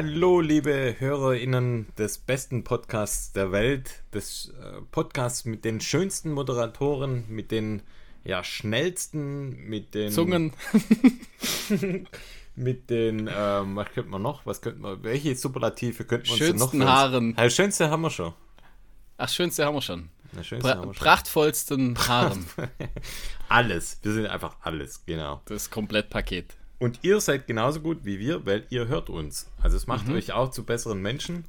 Hallo liebe HörerInnen des besten Podcasts der Welt, des äh, Podcasts mit den schönsten Moderatoren, mit den ja, schnellsten, mit den Zungen. mit den, ähm, was könnte man noch? Was könnte man, welche Superlative könnten wir uns Schönsten noch Haaren. Ja, schönste haben wir schon. Ach, schönste haben wir schon. Schönste Pra haben wir schon. prachtvollsten Haaren. Alles. Wir sind einfach alles, genau. Das Komplettpaket. Und ihr seid genauso gut wie wir, weil ihr hört uns. Also es Mhm. macht euch auch zu besseren Menschen.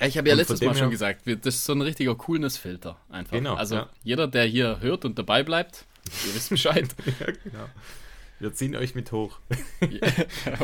Ich habe ja Und letztes Mal schon gesagt, das ist so ein richtiger Coolness-Filter einfach. Genau, also ja. jeder, der hier hört und dabei bleibt, ihr wisst Bescheid. Ja, genau. Wir ziehen euch mit hoch.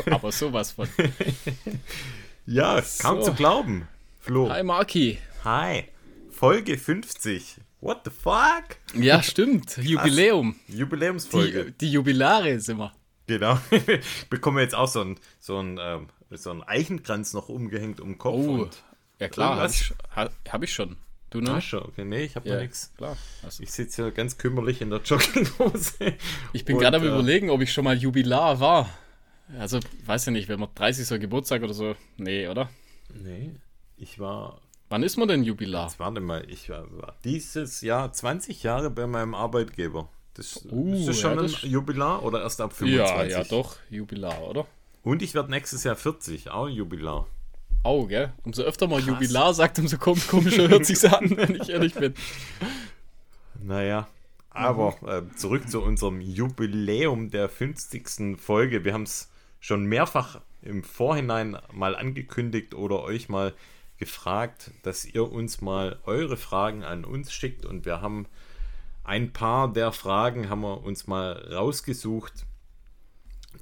Aber sowas von. Ja, kaum So. zu glauben. Flo. Hi Marki. Hi. Folge 50. What the fuck? Ja, stimmt. Jubiläum. Jubiläumsfolge. Die, die Jubilare sind wir. Genau. Bekommen wir jetzt auch so einen so einen, ähm, so einen Eichenkranz noch umgehängt um den Kopf. Oh, und ja klar, habe ich, ha, hab ich schon. Du noch? Tasche. Okay, nee, ich habe Ja, nichts. klar. Also, Ich sitze hier ganz kümmerlich in der Jogginghose. ich bin gerade am äh, überlegen, ob ich schon mal Jubilar war. Also, weiß ja nicht, wenn man 30. Geburtstag oder so. Nee, oder? Nee, ich war Wann ist man denn Jubilar? Jetzt warte mal, ich war, war dieses Jahr 20 Jahre bei meinem Arbeitgeber. Das, Uh, ist das schon ja, ein das- Jubilar oder erst ab Ja, 25? ja, doch, Jubilar, oder? Und ich werde nächstes Jahr 40, auch ein Jubilar. Au, gell? Umso öfter man Jubilar sagt, umso kom komischer hört sich's an, wenn ich ehrlich bin. Naja, aber äh, zurück zu unserem Jubiläum der 50. Folge. Wir haben es schon mehrfach im Vorhinein mal angekündigt oder euch mal gefragt, dass ihr uns mal eure Fragen an uns schickt und wir haben ein paar der Fragen haben wir uns mal rausgesucht,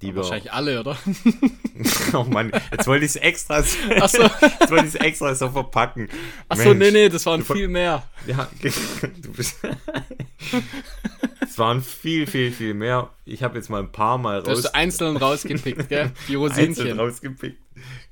die wir Wahrscheinlich alle, oder? Oh Mann, jetzt wollte ich es extra, so- jetzt wollte ich es extra so verpacken. achso nee, nee, das waren viel mehr. Ja, du bist. es waren viel, viel, viel mehr. Ich habe jetzt mal ein paar Mal Du hast raus, du einzeln rausgepickt, gell? Die einzeln Rosinchen. rausgepickt.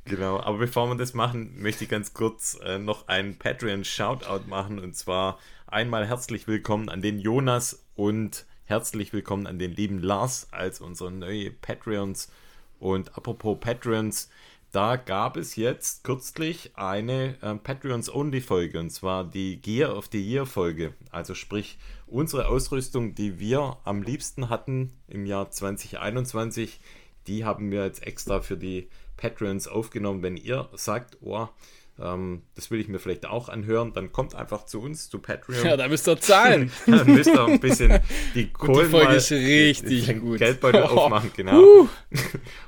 Genau, aber bevor wir das machen, möchte ich ganz kurz äh, noch einen Patreon-Shoutout machen. Und zwar einmal herzlich willkommen an den Jonas und herzlich willkommen an den lieben Lars als unsere neue Patreons. Und apropos Patreons, da gab es jetzt kürzlich eine ähm, Patreons-Only-Folge und zwar die Gear of the Year-Folge. Also sprich, unsere Ausrüstung, die wir am liebsten hatten im Jahr 2021, die haben wir jetzt extra für die Patreons aufgenommen. Wenn ihr sagt, oh, ähm, das will ich mir vielleicht auch anhören, dann kommt einfach zu uns, zu Patreon. Ja, da müsst ihr zahlen. Dann müsst ihr ein bisschen die Kohlen Folge mal, ist richtig gut. Geldbeutel Oh. aufmachen, genau. Uh.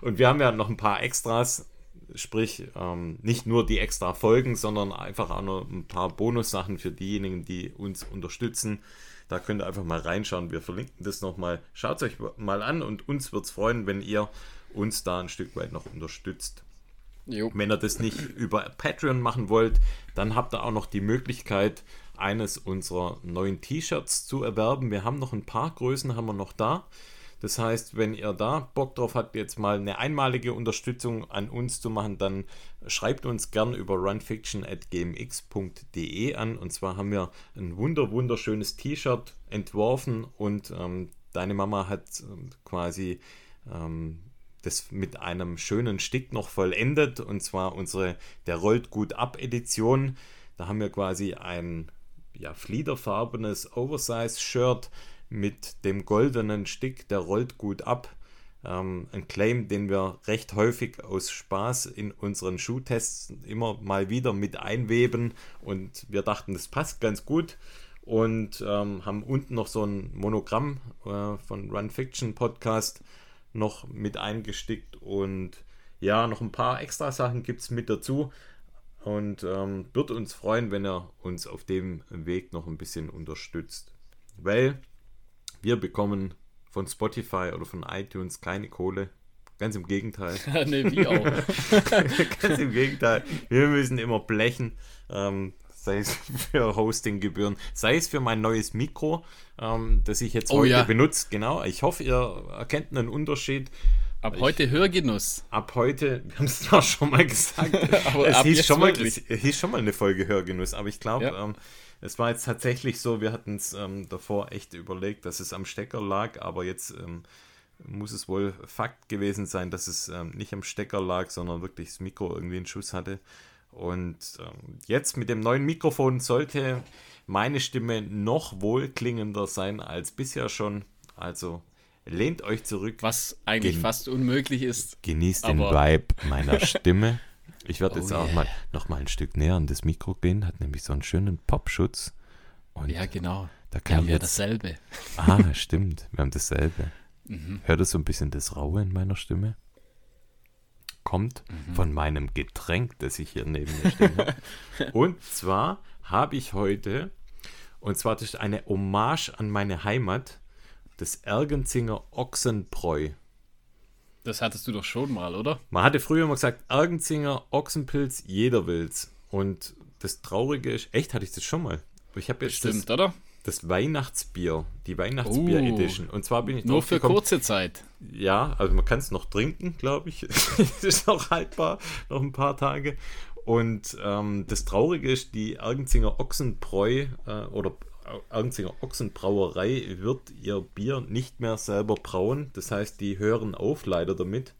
Und wir haben ja noch ein paar Extras, sprich ähm, nicht nur die extra Folgen, sondern einfach auch noch ein paar Bonussachen für diejenigen, die uns unterstützen. Da könnt ihr einfach mal reinschauen. Wir verlinken das nochmal. Schaut es euch mal an und uns wird es freuen, wenn ihr uns da ein Stück weit noch unterstützt. Jo. Wenn ihr das nicht über Patreon machen wollt, dann habt ihr auch noch die Möglichkeit, eines unserer neuen T-Shirts zu erwerben. Wir haben noch ein paar Größen, haben wir noch da. Das heißt, wenn ihr da Bock drauf habt, jetzt mal eine einmalige Unterstützung an uns zu machen, dann schreibt uns gern über runfiction.gmx.de an. Und zwar haben wir ein wunder wunderschönes T-Shirt entworfen und ähm, deine Mama hat ähm, quasi ähm, das mit einem schönen Stick noch vollendet und zwar unsere der rollt gut ab Edition. Da haben wir quasi ein ja, fliederfarbenes Oversize-Shirt mit dem goldenen Stick, der rollt gut ab. Ähm, ein Claim, den wir recht häufig aus Spaß in unseren Schuhtests immer mal wieder mit einweben und wir dachten, das passt ganz gut und ähm, haben unten noch so ein Monogramm äh, von Run Fiction Podcast noch mit eingestickt und ja, noch ein paar extra Sachen gibt es mit dazu und ähm, würde uns freuen, wenn er uns auf dem Weg noch ein bisschen unterstützt, weil wir bekommen von Spotify oder von iTunes keine Kohle. Ganz im Gegenteil. nee, wie auch. Ganz im Gegenteil. Wir müssen immer blechen. Ähm, sei es für Hostinggebühren, sei es für mein neues Mikro, ähm, das ich jetzt Oh heute ja. benutze. Genau. Ich hoffe, ihr erkennt einen Unterschied. Ab heute Hörgenuss. Ab heute, wir haben es zwar schon mal gesagt, Aber es, hieß schon mal, es hieß schon mal eine Folge Hörgenuss, aber ich glaube, Ja. ähm, es war jetzt tatsächlich so, wir hatten es ähm, davor echt überlegt, dass es am Stecker lag, aber jetzt ähm, muss es wohl Fakt gewesen sein, dass es ähm, nicht am Stecker lag, sondern wirklich das Mikro irgendwie einen Schuss hatte. Und ähm, jetzt mit dem neuen Mikrofon sollte meine Stimme noch wohlklingender sein als bisher schon. Also lehnt euch zurück. Was eigentlich Gen- fast unmöglich ist. Genießt den Vibe meiner Stimme. Ich werde Oh jetzt auch yeah. mal noch mal ein Stück näher an das Mikro gehen, hat nämlich so einen schönen Popschutz. Und Ja, genau. da Wir kann haben ich ja jetzt. dasselbe. Ah, stimmt. Wir haben dasselbe. Mhm. Hört ihr so ein bisschen das Raue in meiner Stimme? Kommt Mhm. von meinem Getränk, das ich hier neben mir stehen habe. Und zwar habe ich heute, und zwar das ist eine Hommage an meine Heimat, das Ergenzinger Ochsenbräu. Das hattest du doch schon mal, oder? Man hatte früher immer gesagt, Ergenzinger Ochsenpilz, jeder will's. Und das Traurige ist, echt hatte ich das schon mal. Ich habe jetzt Stimmt, das, oder? Das Weihnachtsbier, die Weihnachtsbier-Edition. Und zwar bin ich Nur für gekommen- kurze Zeit. Ja, also man kann es noch trinken, glaube ich. Es ist noch haltbar, noch ein paar Tage. Und ähm, das Traurige ist, die Ergenzinger Ochsenbräu äh, oder Ergenzinger Ochsenbrauerei wird ihr Bier nicht mehr selber brauen. Das heißt, die hören auf leider damit.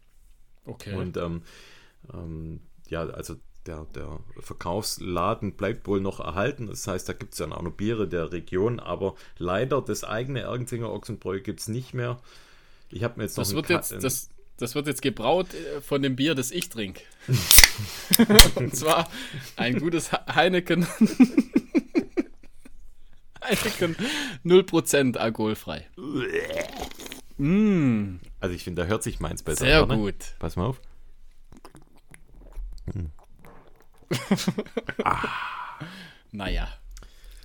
Okay. Und ähm, ähm, ja, also der, der Verkaufsladen bleibt wohl noch erhalten. Das heißt, da gibt es dann auch noch Biere der Region, aber leider das eigene Ergenzinger Ochsenbräu gibt es nicht mehr. Ich habe mir jetzt noch das, einen wird jetzt, das, das wird jetzt gebraut äh, von dem Bier, das ich trinke. Und zwar ein gutes He- Heineken. Heineken 0% alkoholfrei. Mm, Also ich finde, da hört sich meins besser. sehr oder? gut. Pass mal auf. Naja.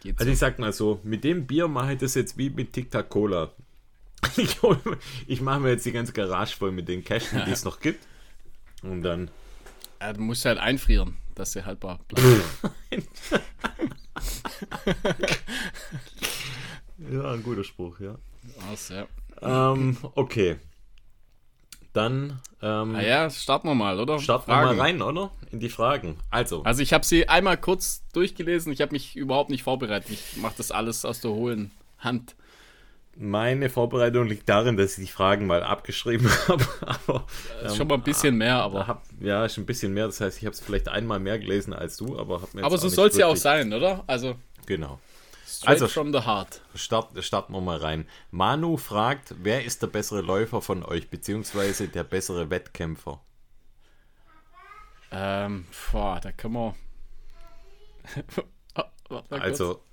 Geht Also so. ich sag mal so, mit dem Bier mache ich das jetzt wie mit Tic Tac Cola. Ich, ich mache mir jetzt die ganze Garage voll mit den Kästen, die es noch gibt. Und dann. Äh, du musst halt einfrieren, dass sie haltbar bleibt. Ja, ein guter Spruch, ja. Also, ja. Ähm, okay. Dann ähm, Ah ja, starten wir mal, oder? starten wir Fragen. mal rein, oder? In die Fragen. Also, Also ich habe sie einmal kurz durchgelesen. Ich habe mich überhaupt nicht vorbereitet. Ich mache das alles aus der hohlen Hand. meine Vorbereitung liegt darin, dass ich die Fragen mal abgeschrieben habe. Aber, Das ist schon mal ein bisschen mehr, aber, hab, ja, ist ein bisschen mehr. Das heißt, ich habe es vielleicht einmal mehr gelesen als du, aber habe mir jetzt aber so soll es ja auch sein, oder? Also Genau. Straight Also- from the heart. Start, starten wir mal rein. Manu fragt, wer ist der bessere Läufer von euch, beziehungsweise der bessere Wettkämpfer? Ähm, boah, da können wir. Oh, warte mal kurz. Also,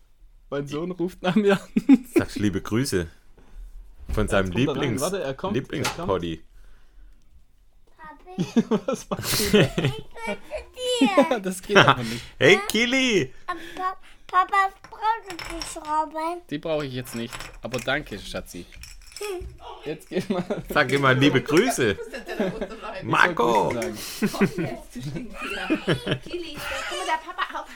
mein Sohn ruft nach mir. sagst liebe Grüße von seinem er. Lieblings Warte, er kommt, Lieblingspoddy. Was machst du da? das geht aber nicht. Hey Kili! Pa- Papa braucht die Schrauben. Die brauche ich jetzt nicht. Aber danke, Schatzi. Jetzt geh mal. Sag immer liebe Grüße. Marco! Der Papa auf.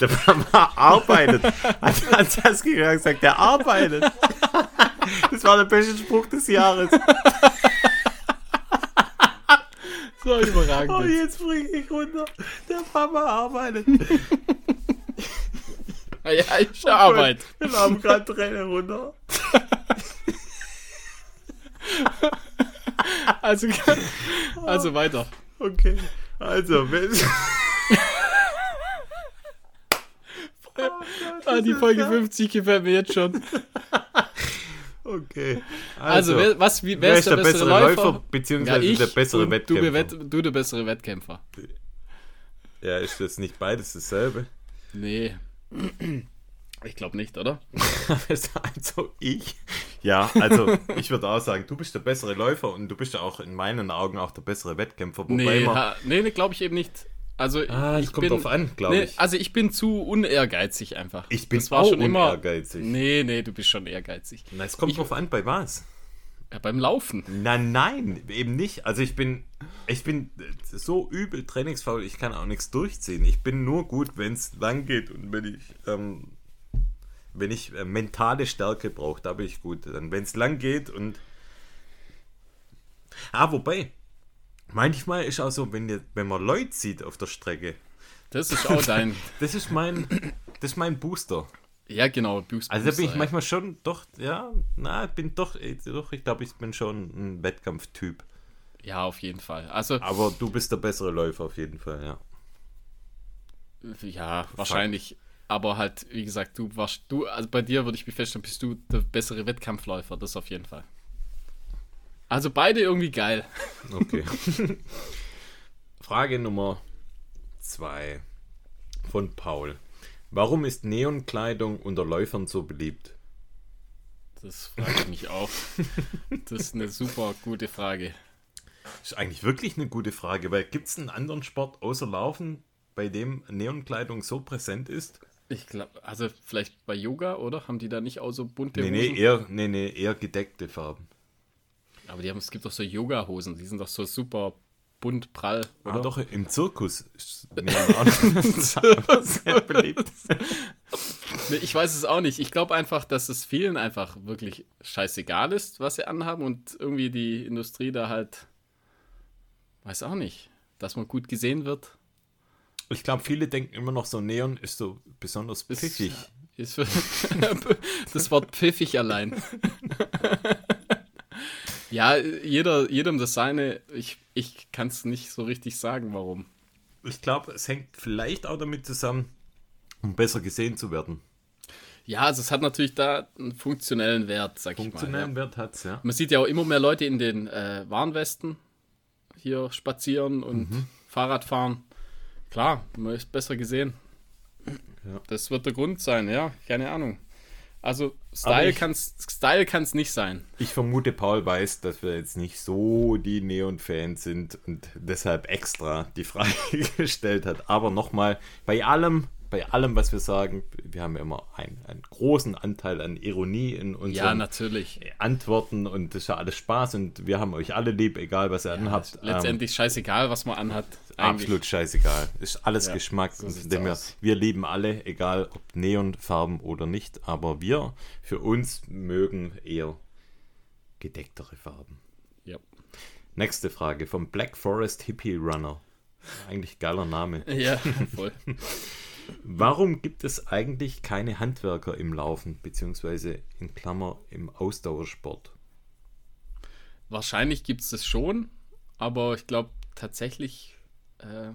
Der Papa arbeitet. Hat hat Saskia gesagt, der arbeitet. Das war der beste Spruch des Jahres. So überragend. Oh, jetzt. jetzt springe ich runter. Der Papa arbeitet. Ah ja, ich Arbeit. Wir haben gerade Tränen runter. Also, also weiter. Okay. Also, wenn. Ah, die Folge 50 gefällt mir jetzt schon. Okay. Also, wer, was, wie, wer, ist der, bessere, Läufer? beziehungsweise ja, ich der bessere Wettkämpfer? Du, du der bessere Wettkämpfer. Ja, ist das nicht beides dasselbe? Nee. Ich glaube nicht, oder? also ich. Ja, also ich würde auch sagen, du bist der bessere Läufer und du bist ja auch in meinen Augen auch der bessere Wettkämpfer. Wobei Nee, ha, nee, nee glaube ich eben nicht. Also, ah, ich kommt bin, drauf an, glaube nee, ich. Also, ich bin zu unehrgeizig einfach. Ich bin das war auch schon immer. unehrgeizig. Nee, nee, du bist schon ehrgeizig. Na, es kommt Ich- drauf an, bei was? Ja, beim Laufen. Nein, nein, eben nicht. Also ich bin, ich bin so übel trainingsfaul, ich kann auch nichts durchziehen. Ich bin nur gut, wenn es lang geht und wenn ich, ähm, wenn ich äh, mentale Stärke brauche, da bin ich gut. Dann, wenn es lang geht und ah, wobei manchmal ist auch so, wenn ihr, wenn man Leute sieht auf der Strecke, Das ist auch dein. das ist mein, das ist mein Booster. Ja, genau, Bruce Also da bin ich Booster, manchmal schon doch, ja, na, bin doch, doch ich glaube, ich bin schon ein Wettkampftyp. ja. ja, auf jeden Fall. Also, Aber du bist der bessere Läufer auf jeden Fall, ja. ja, wahrscheinlich. Aber halt, wie gesagt, du warst, du, also bei dir würde ich mich feststellen, bist du der bessere Wettkampfläufer, das auf jeden Fall. Also beide irgendwie geil. Okay. Frage Nummer zwei von Paul. Warum ist Neonkleidung unter Läufern so beliebt? Das frage ich mich auch. Das ist eine super gute Frage. Ist eigentlich wirklich eine gute Frage, weil gibt es einen anderen Sport außer Laufen, bei dem Neonkleidung so präsent ist? Ich glaube, also vielleicht bei Yoga, oder? Haben die da nicht auch so bunte Nee, Hosen? nee, eher, nee, nee, eher gedeckte Farben. Aber die haben, es gibt doch so Yoga-Hosen, die sind doch so super bunt, prall, oder? Ah, doch, im Zirkus ist sehr beliebt. Nee, ich weiß es auch nicht. Ich glaube einfach, dass es vielen einfach wirklich scheißegal ist, was sie anhaben und irgendwie die Industrie da halt, weiß auch nicht, dass man gut gesehen wird. Ich glaube, viele denken immer noch so, Neon ist so besonders Ist- pfiffig. Ist das Wort pfiffig allein. Ja, jeder, jedem das seine. Ich, ich kann es nicht so richtig sagen, warum. Ich glaube, es hängt vielleicht auch damit zusammen, um besser gesehen zu werden. Ja, also es hat natürlich da einen funktionellen Wert, sag ich mal. Funktionellen Ja. Wert hat es, ja. Man sieht ja auch immer mehr Leute in den äh, Warnwesten hier spazieren und Mhm. Fahrrad fahren. Klar, man ist besser gesehen. Ja. Das wird der Grund sein, ja, keine Ahnung. Also Style kann es Style kann's nicht sein. Ich vermute, Paul weiß, dass wir jetzt nicht so die Neon-Fans sind und deshalb extra die Frage gestellt hat. Aber nochmal, bei allem, bei allem, was wir sagen, wir haben ja immer einen, einen großen Anteil an Ironie in Ja, unseren natürlich. Antworten und das ist ja alles Spaß und wir haben euch alle lieb, egal was ihr anhabt. Ähm, Letztendlich scheißegal, was man anhat. Eigentlich. Absolut scheißegal. Ist alles Ja, Geschmack. so aus. wir lieben alle, egal ob Neonfarben oder nicht, aber wir für uns mögen eher gedecktere Farben. Ja. Nächste Frage vom Black Forest Hippie Runner. Eigentlich geiler Name. ja, voll. Warum gibt es eigentlich keine Handwerker im Laufen, beziehungsweise in Klammer im Ausdauersport? Wahrscheinlich gibt es das schon, aber ich glaube tatsächlich, äh,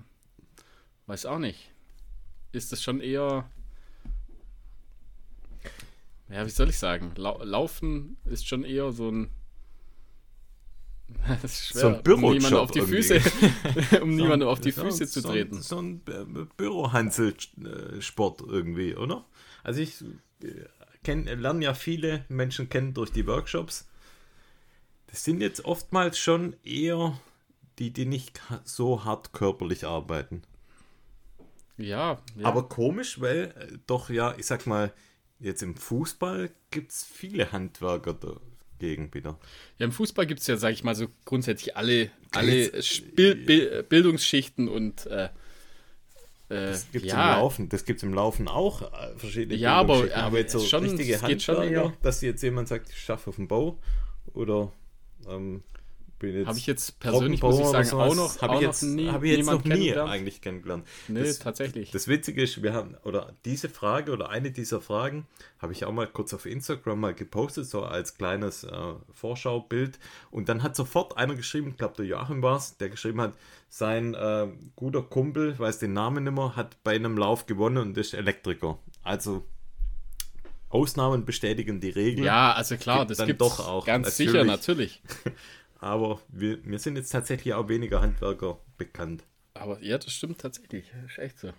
weiß auch nicht, ist das schon eher, ja, wie soll ich sagen, Lau Laufen ist schon eher so ein, das ist schwer, So ein Bürojob um niemanden auf die irgendwie. Füße, um niemanden auf die So- Füße zu so, treten. So ein Bü- Bürohanselsport irgendwie, oder? Also ich äh, lerne ja viele Menschen kennen durch die Workshops. Das sind jetzt oftmals schon eher die, die nicht so hart körperlich arbeiten. Ja, ja. Aber komisch, weil äh, doch ja, ich sag mal, jetzt im Fußball gibt es viele Handwerker dagegen wieder. Ja, im Fußball gibt es ja, sag ich mal, so grundsätzlich alle, alle Jetzt- Spil Bil Bildungsschichten und äh, äh, Das gibt es ja, im Laufen. Das im Laufen auch, äh, verschiedene Ja, aber, äh, aber jetzt so schon- richtige Handwerker, dass jetzt jemand sagt, ich schaffe auf dem Bau oder ähm, bin jetzt Habe ich jetzt persönlich, muss ich sagen, auch noch, Habe ich noch jetzt, nie, hab ich jetzt noch nie eigentlich kennengelernt. Nee, das, tatsächlich. Das Witzige ist, wir haben, oder diese Frage oder eine dieser Fragen habe ich auch mal kurz auf Instagram mal gepostet, so als kleines äh, Vorschaubild. Und dann hat sofort einer geschrieben, ich glaube der Joachim war es, der geschrieben hat, sein äh, guter Kumpel, weiß den Namen nicht mehr, hat bei einem Lauf gewonnen und ist Elektriker. Also Ausnahmen bestätigen die Regel. Ja, also klar, Gibt das gibt doch auch, ganz natürlich. sicher, natürlich. Aber wir, mir sind jetzt tatsächlich auch weniger Handwerker bekannt. Aber ja, das stimmt tatsächlich. Das ist echt so.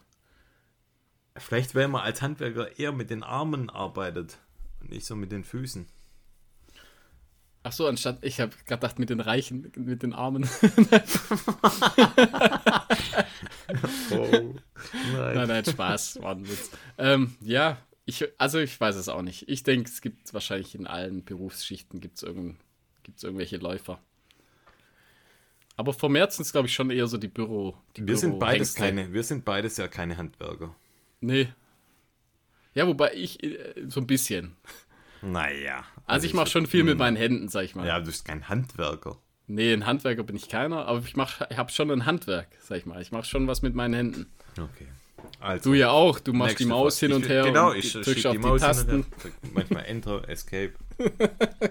Vielleicht, weil man als Handwerker eher mit den Armen arbeitet und nicht so mit den Füßen. Ach so, anstatt, ich habe gedacht, mit den Reichen, mit den Armen. Oh, nein, nein, Spaß, war ein Witz. Ähm, ja, ich, also ich weiß es auch nicht. Ich denke, es gibt wahrscheinlich in allen Berufsschichten gibt's irgend, gibt's irgendwelche Läufer. Aber vermehrt sind es, glaube ich, schon eher so die Büro. Die Wir sind beides keine, wir sind beides ja keine Handwerker. Nee. Ja, wobei ich äh, so ein bisschen. Naja. Also ich mache schon viel mit meinen Händen, sag ich mal. Ja, du bist kein Handwerker. Nee, ein Handwerker bin ich keiner, aber ich mach, ich habe schon ein Handwerk, sag ich mal. Ich mache schon was mit meinen Händen. Okay. Also, Du ja auch, du machst die nächste Maus hin und her Genau, und ich schicke auf die die, Maus und Tasten. Manchmal Enter, Escape.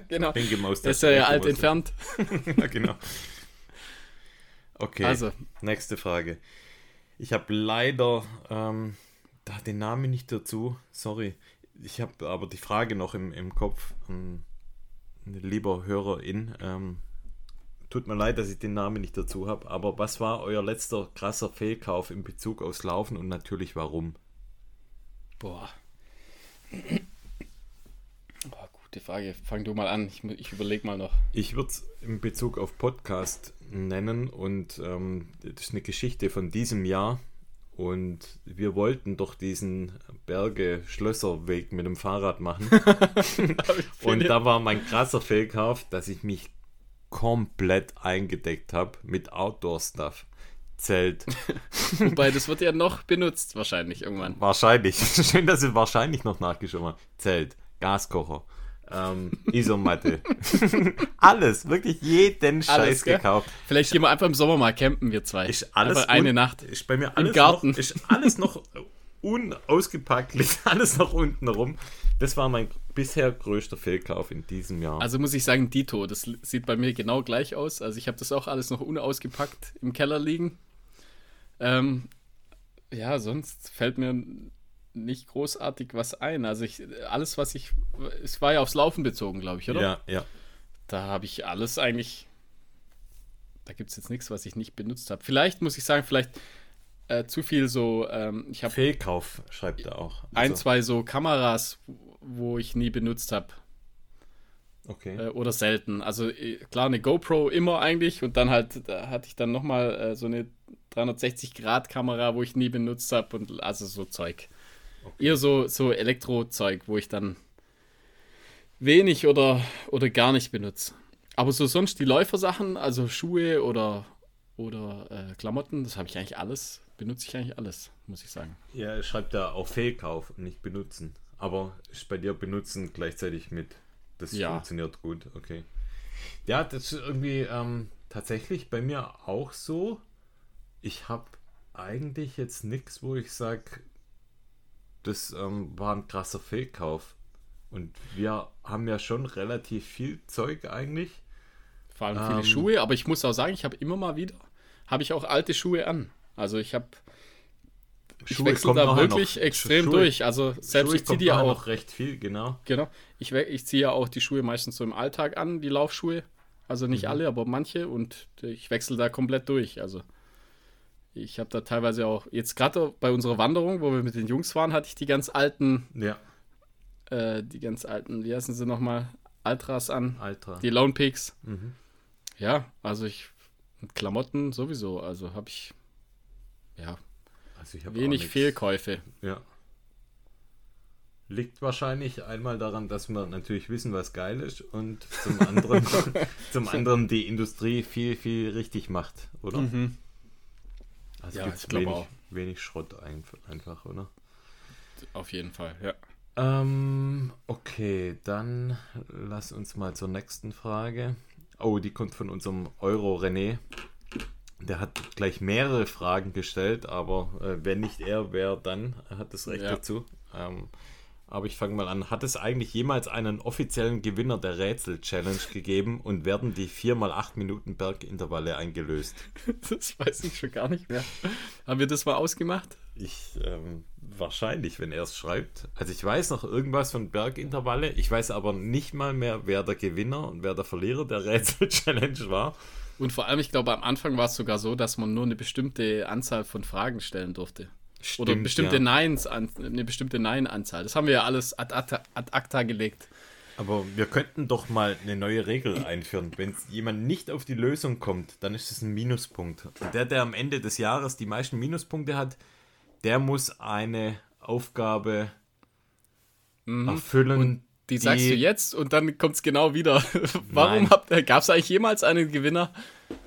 Genau. Linke Maus. Das ist ja, ja alt entfernt. ja, genau. Okay, Also, nächste Frage. Ich habe leider ähm, da den Namen nicht dazu. Sorry. Ich habe aber die Frage noch im, im Kopf. Ähm, lieber Hörerin, ähm, tut mir leid, dass ich den Namen nicht dazu habe, aber was war euer letzter krasser Fehlkauf in Bezug aufs Laufen und natürlich warum? boah. Gute Frage. Fang du mal an. Ich, ich überlege mal noch. Ich würde es in Bezug auf Podcast nennen und ähm, das ist eine Geschichte von diesem Jahr und wir wollten doch diesen Berge-Schlösser-Weg mit dem Fahrrad machen und da war mein krasser Fehlkauf, dass ich mich komplett eingedeckt habe mit Outdoor-Stuff. Zelt. Wobei, das wird ja noch benutzt, wahrscheinlich irgendwann. Wahrscheinlich. Schön, dass ihr wahrscheinlich noch nachgeschoben habt. Zelt, Gaskocher, ähm, Isomatte. Alles, wirklich jeden Scheiß gell? gekauft. Vielleicht gehen wir einfach im Sommer mal campen, wir zwei. Ist alles einfach eine Nacht. Ist bei mir alles Garten. Noch, ist alles noch unausgepackt, liegt alles noch unten rum. Das war mein bisher größter Fehlkauf in diesem Jahr. Also muss ich sagen, Dito, das sieht bei mir genau gleich aus. Also ich habe das auch alles noch unausgepackt im Keller liegen. Ähm, ja, sonst fällt mir nicht großartig was ein. Also ich, alles, was ich, es war ja aufs Laufen bezogen, glaube ich, oder? ja, ja. Da habe ich alles eigentlich, da gibt es jetzt nichts, was ich nicht benutzt habe. Vielleicht muss ich sagen, vielleicht äh, zu viel so, ähm, ich habe Fehlkauf schreibt er auch. ein, Also, zwei so Kameras, wo ich nie benutzt habe. Okay. äh, oder selten. Also äh, klar, eine GoPro immer eigentlich und dann halt, da hatte ich dann nochmal äh, so eine 360-Grad-Kamera, wo ich nie benutzt habe und also so Zeug. Eher so, so Elektro-Zeug, wo ich dann wenig oder, oder gar nicht benutze. Aber so sonst die Läufersachen, also Schuhe oder, oder äh, Klamotten, das habe ich eigentlich alles, benutze ich eigentlich alles, muss ich sagen. Ja, er schreibt da auch Fehlkauf, nicht benutzen. Aber ist bei dir benutzen gleichzeitig mit. Das Ja. funktioniert gut, okay. Ja, das ist irgendwie ähm, tatsächlich bei mir auch so. Ich habe eigentlich jetzt nichts, wo ich sage, das ähm, war ein krasser Fehlkauf. Und wir haben ja schon relativ viel Zeug eigentlich. Vor allem viele Ähm. Schuhe, aber ich muss auch sagen, ich habe immer mal wieder, habe ich auch alte Schuhe an. Also ich habe ich Schuhe wechsle da wirklich noch. extrem Schuhe- durch. Also selbst Schuhe ich ziehe die ja auch. recht viel, genau. Genau. Ich, ich ziehe ja auch die Schuhe meistens so im Alltag an, die Laufschuhe. Also nicht Mhm. alle, aber manche. Und ich wechsle da komplett durch. Also ich habe da teilweise auch, jetzt gerade bei unserer Wanderung, wo wir mit den Jungs waren, hatte ich die ganz alten, Ja, äh, die ganz alten, wie heißen sie nochmal, Altras an. Alter. Die Lone Peaks. Mhm. Ja, also ich, mit Klamotten sowieso. Also habe ich, ja, Also ich hab wenig. Fehlkäufe. Ja. Liegt wahrscheinlich einmal daran, dass wir natürlich wissen, was geil ist und zum anderen, zum anderen die Industrie viel, viel richtig macht, oder? Also. Ja, ich glaub wenig, auch. wenig Schrott einf- einfach, oder? Auf jeden Fall, ja. Ähm, okay, dann lass uns mal zur nächsten Frage. Oh, die kommt von unserem Euro René. Der hat gleich mehrere Fragen gestellt, aber äh, wenn nicht er, wer dann? Er hat das Recht Ja. dazu. Ähm, aber ich fange mal an. Hat es eigentlich jemals einen offiziellen Gewinner der Rätsel-Challenge gegeben und werden die 4x8 Minuten Bergintervalle eingelöst? Das weiß ich schon gar nicht mehr. Haben wir das mal ausgemacht? Ich, ähm, wahrscheinlich, wenn er es schreibt. Also ich weiß noch irgendwas von Bergintervalle. Ich weiß aber nicht mal mehr, wer der Gewinner und wer der Verlierer der Rätsel-Challenge war. Und vor allem, ich glaube, am Anfang war es sogar so, dass man nur eine bestimmte Anzahl von Fragen stellen durfte. Oder Stimmt, bestimmte ja. Neins, an, eine bestimmte Nein-Anzahl. Das haben wir ja alles ad acta, ad acta gelegt. Aber wir könnten doch mal eine neue Regel einführen. Wenn jemand nicht auf die Lösung kommt, dann ist es ein Minuspunkt. Und der, der am Ende des Jahres die meisten Minuspunkte hat, der muss eine Aufgabe erfüllen. Mhm. Und die, sagst du jetzt und dann kommt es genau wieder. Warum gab es eigentlich jemals einen Gewinner?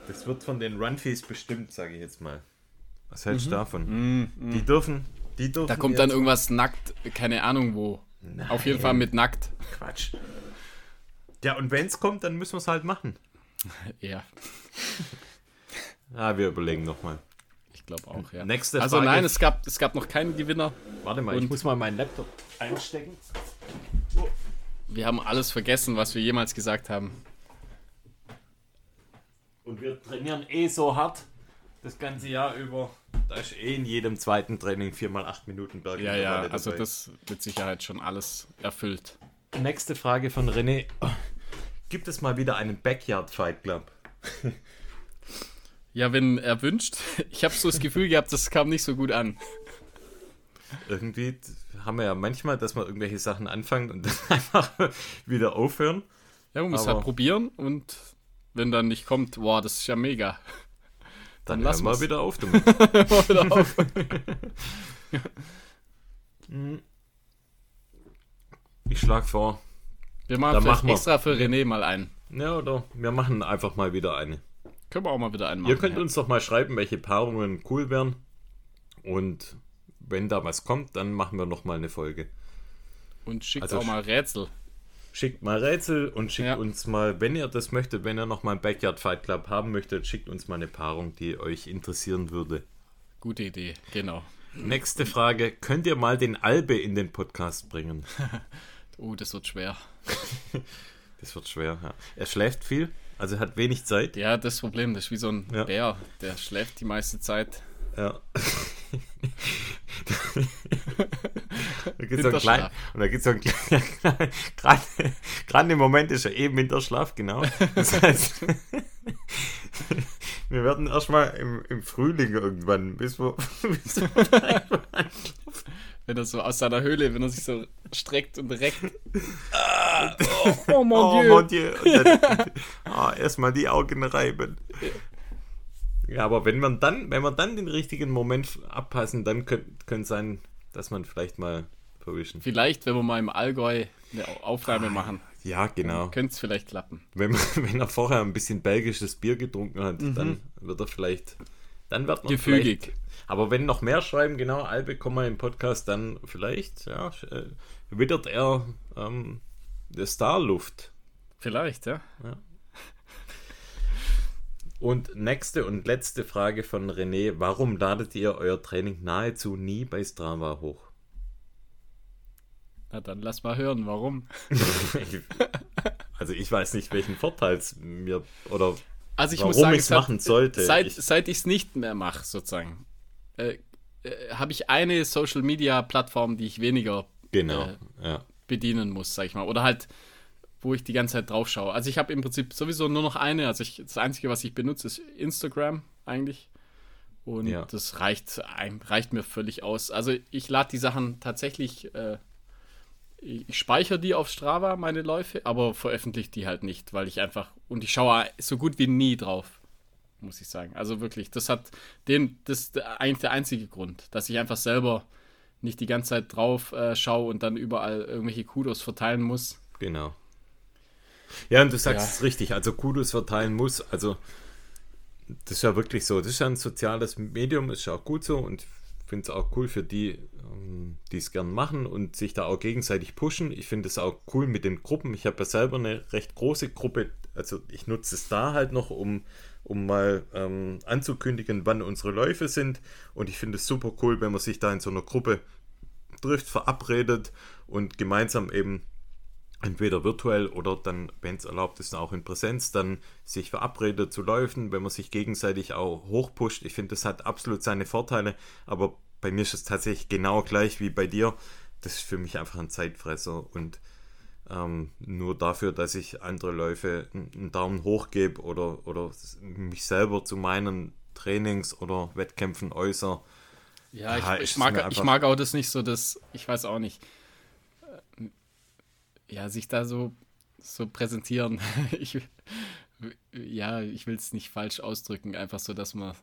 Das wird von den Runfees bestimmt, sage ich jetzt mal. Was hältst du davon? Die dürfen, die dürfen. Mhm. Da kommt dann irgendwas nackt, keine Ahnung wo. Auf jeden Fall mit nackt. Quatsch. Ja, und wenn es kommt, dann müssen wir es halt machen. Ja. Ah, wir überlegen nochmal. Ich Ich glaube auch, ja. Nächste also Frage. nein, es gab, es gab noch keinen Gewinner. Warte mal, ich Und- muss mal meinen Laptop einstecken. Wir haben alles vergessen, was wir jemals gesagt haben. Und wir trainieren eh so hart das ganze Jahr über. Da ist eh in jedem zweiten Training 4x8 Minuten Berg. Ja, ja, also das mit Sicherheit schon alles erfüllt. Nächste Frage von René. Gibt es mal wieder einen Backyard Fight Club? Ja, wenn er wünscht. Ich habe so das Gefühl gehabt, das kam nicht so gut an. Irgendwie haben wir ja manchmal, dass wir irgendwelche Sachen anfangen und dann einfach wieder aufhören. Ja, man muss Aber- halt probieren und wenn dann nicht kommt, wow, das ist ja mega. Dann, wir wir's. wieder auf damit. Hör wieder auf. Ich schlage vor. Wir machen vielleicht machen wir. extra für René mal einen. Ja, oder wir machen einfach mal wieder eine. Können wir auch mal wieder einen machen. Ihr könnt ja. uns doch mal schreiben, welche Paarungen cool wären. Und wenn da was kommt, dann machen wir noch mal eine Folge. Und schickt Also auch mal Rätsel. Schickt mal Rätsel und schickt Ja. uns mal, wenn ihr das möchtet, wenn ihr noch mal einen Backyard Fight Club haben möchtet, schickt uns mal eine Paarung, die euch interessieren würde. Gute Idee, genau. Nächste Frage: Könnt ihr mal den Albe in den Podcast bringen? Oh, das wird schwer. Das wird schwer. Ja. Er schläft viel, also hat wenig Zeit. Ja, das Problem, das ist wie so ein Ja. Bär, der schläft die meiste Zeit. Ja. da gibt's so einen kleinen, und da gibt es so einen kleinen, gerade, gerade im Moment ist er eben Winterschlaf, genau. Das heißt, wir werden erstmal im, im Frühling irgendwann, bis wir, bis wir Wenn er so aus seiner Höhle, wenn er sich so streckt und reckt. Ah, oh, oh mon oh Dieu. mon Dieu, dann, ah, erstmal die Augen reiben. Ja, aber wenn man dann, wenn wir dann den richtigen Moment abpassen, dann könnte könnte sein, dass man vielleicht mal verwischen. Vielleicht, wenn wir mal im Allgäu eine Aufnahme machen, Ja, genau. könnte es vielleicht klappen. Wenn, man, wenn er vorher ein bisschen belgisches Bier getrunken hat, dann wird er vielleicht. Dann wird man Gefügig. Aber wenn noch mehr schreiben, genau, Albe, komm mal im Podcast, dann vielleicht, ja, äh, wittert er ähm, der Starluft. Vielleicht, ja. Und nächste und letzte Frage von René: Warum ladet ihr euer Training nahezu nie bei Strava hoch? Na dann lass mal hören, warum. Ich- also, ich weiß nicht, welchen Vorteil es mir oder Also ich Warum ich's es hat- machen sollte. Seit, Ich- ich es nicht mehr mache, sozusagen, äh, äh, habe ich eine Social Media Plattform, die ich weniger genau, Äh, ja. bedienen muss, sag ich mal. Oder halt, wo ich die ganze Zeit drauf schaue. Also ich habe im Prinzip sowieso nur noch eine. Also ich, das Einzige, was ich benutze, ist Instagram eigentlich. Und Ja. das reicht, reicht mir völlig aus. Also ich lade die Sachen tatsächlich, äh, ich ich speichere die auf Strava, meine Läufe, aber veröffentliche die halt nicht, weil ich einfach, und ich schaue so gut wie nie drauf, muss ich sagen. Also wirklich, das hat den, das ist eigentlich der einzige Grund, dass ich einfach selber nicht die ganze Zeit drauf äh, schaue und dann überall irgendwelche Kudos verteilen muss. Genau. Ja, und du sagst Ja. es richtig, also Kudos verteilen muss, also das ist ja wirklich so, das ist ja ein soziales Medium, ist ja auch gut so und ich finde es auch cool für die, ähm, die es gern machen und sich da auch gegenseitig pushen. Ich finde es auch cool mit den Gruppen. Ich habe ja selber eine recht große Gruppe, also ich nutze es da halt noch, um, um mal ähm, anzukündigen, wann unsere Läufe sind und ich finde es super cool, wenn man sich da in so einer Gruppe trifft, verabredet und gemeinsam eben entweder virtuell oder dann, wenn es erlaubt ist, auch in Präsenz, dann sich verabredet zu laufen, wenn man sich gegenseitig auch hochpusht. Ich finde, das hat absolut seine Vorteile, aber bei mir ist es tatsächlich genau gleich wie bei dir. Das ist für mich einfach ein Zeitfresser und ähm, nur dafür, dass ich andere Läufe einen Daumen hoch gebe oder, oder mich selber zu meinen Trainings oder Wettkämpfen äußere. Ja, ich, ich, mag, ich mag auch das nicht so, dass, ich weiß auch nicht, ja, sich da so, so präsentieren. ich, ja, ich will es nicht falsch ausdrücken, einfach so, dass man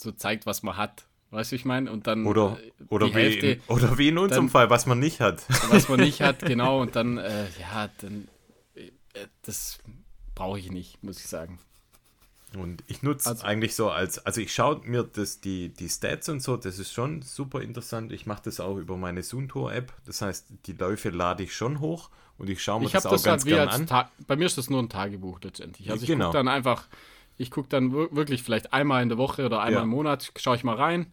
so zeigt, was man hat. Weißt du, ich meine? Und dann Oder, äh, oder, wie Hälfte, in, oder wie in unserem dann- Fall, was man nicht hat. was man nicht hat, genau. Und dann, äh, ja, dann, äh, das brauche ich nicht, muss ich sagen. Und ich nutze Also- eigentlich so als, also ich schaue mir das, die, die Stats und so, das ist schon super interessant. Ich mache das auch über meine Zoom-Tour-App. Das heißt, die Läufe lade ich schon hoch und ich schaue mir Ich das habe auch das ganz halt wie gern an. Ta bei mir ist das nur ein Tagebuch letztendlich. Also ich Genau. gucke dann einfach Ich gucke dann wir- wirklich vielleicht einmal in der Woche oder einmal Ja. im Monat, schaue ich mal rein.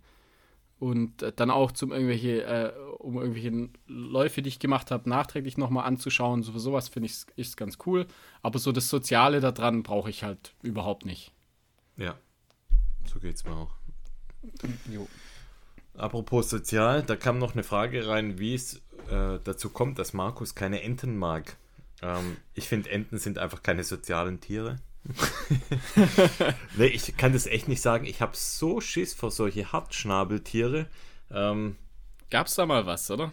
Und äh, dann auch zum irgendwelche, äh, um irgendwelche Läufe, die ich gemacht habe, nachträglich nochmal anzuschauen. So, sowas finde ich ist ganz cool. Aber so das Soziale da dran brauche ich halt überhaupt nicht. Ja, so geht's mir auch. Jo. Apropos sozial, da kam noch eine Frage rein, wie es äh, dazu kommt, dass Markus keine Enten mag. Ähm, ich finde, Enten sind einfach keine sozialen Tiere. nee, ich kann das echt nicht sagen. Ich habe so Schiss vor solche Hartschnabeltiere. Ähm, Gab es da mal was, oder?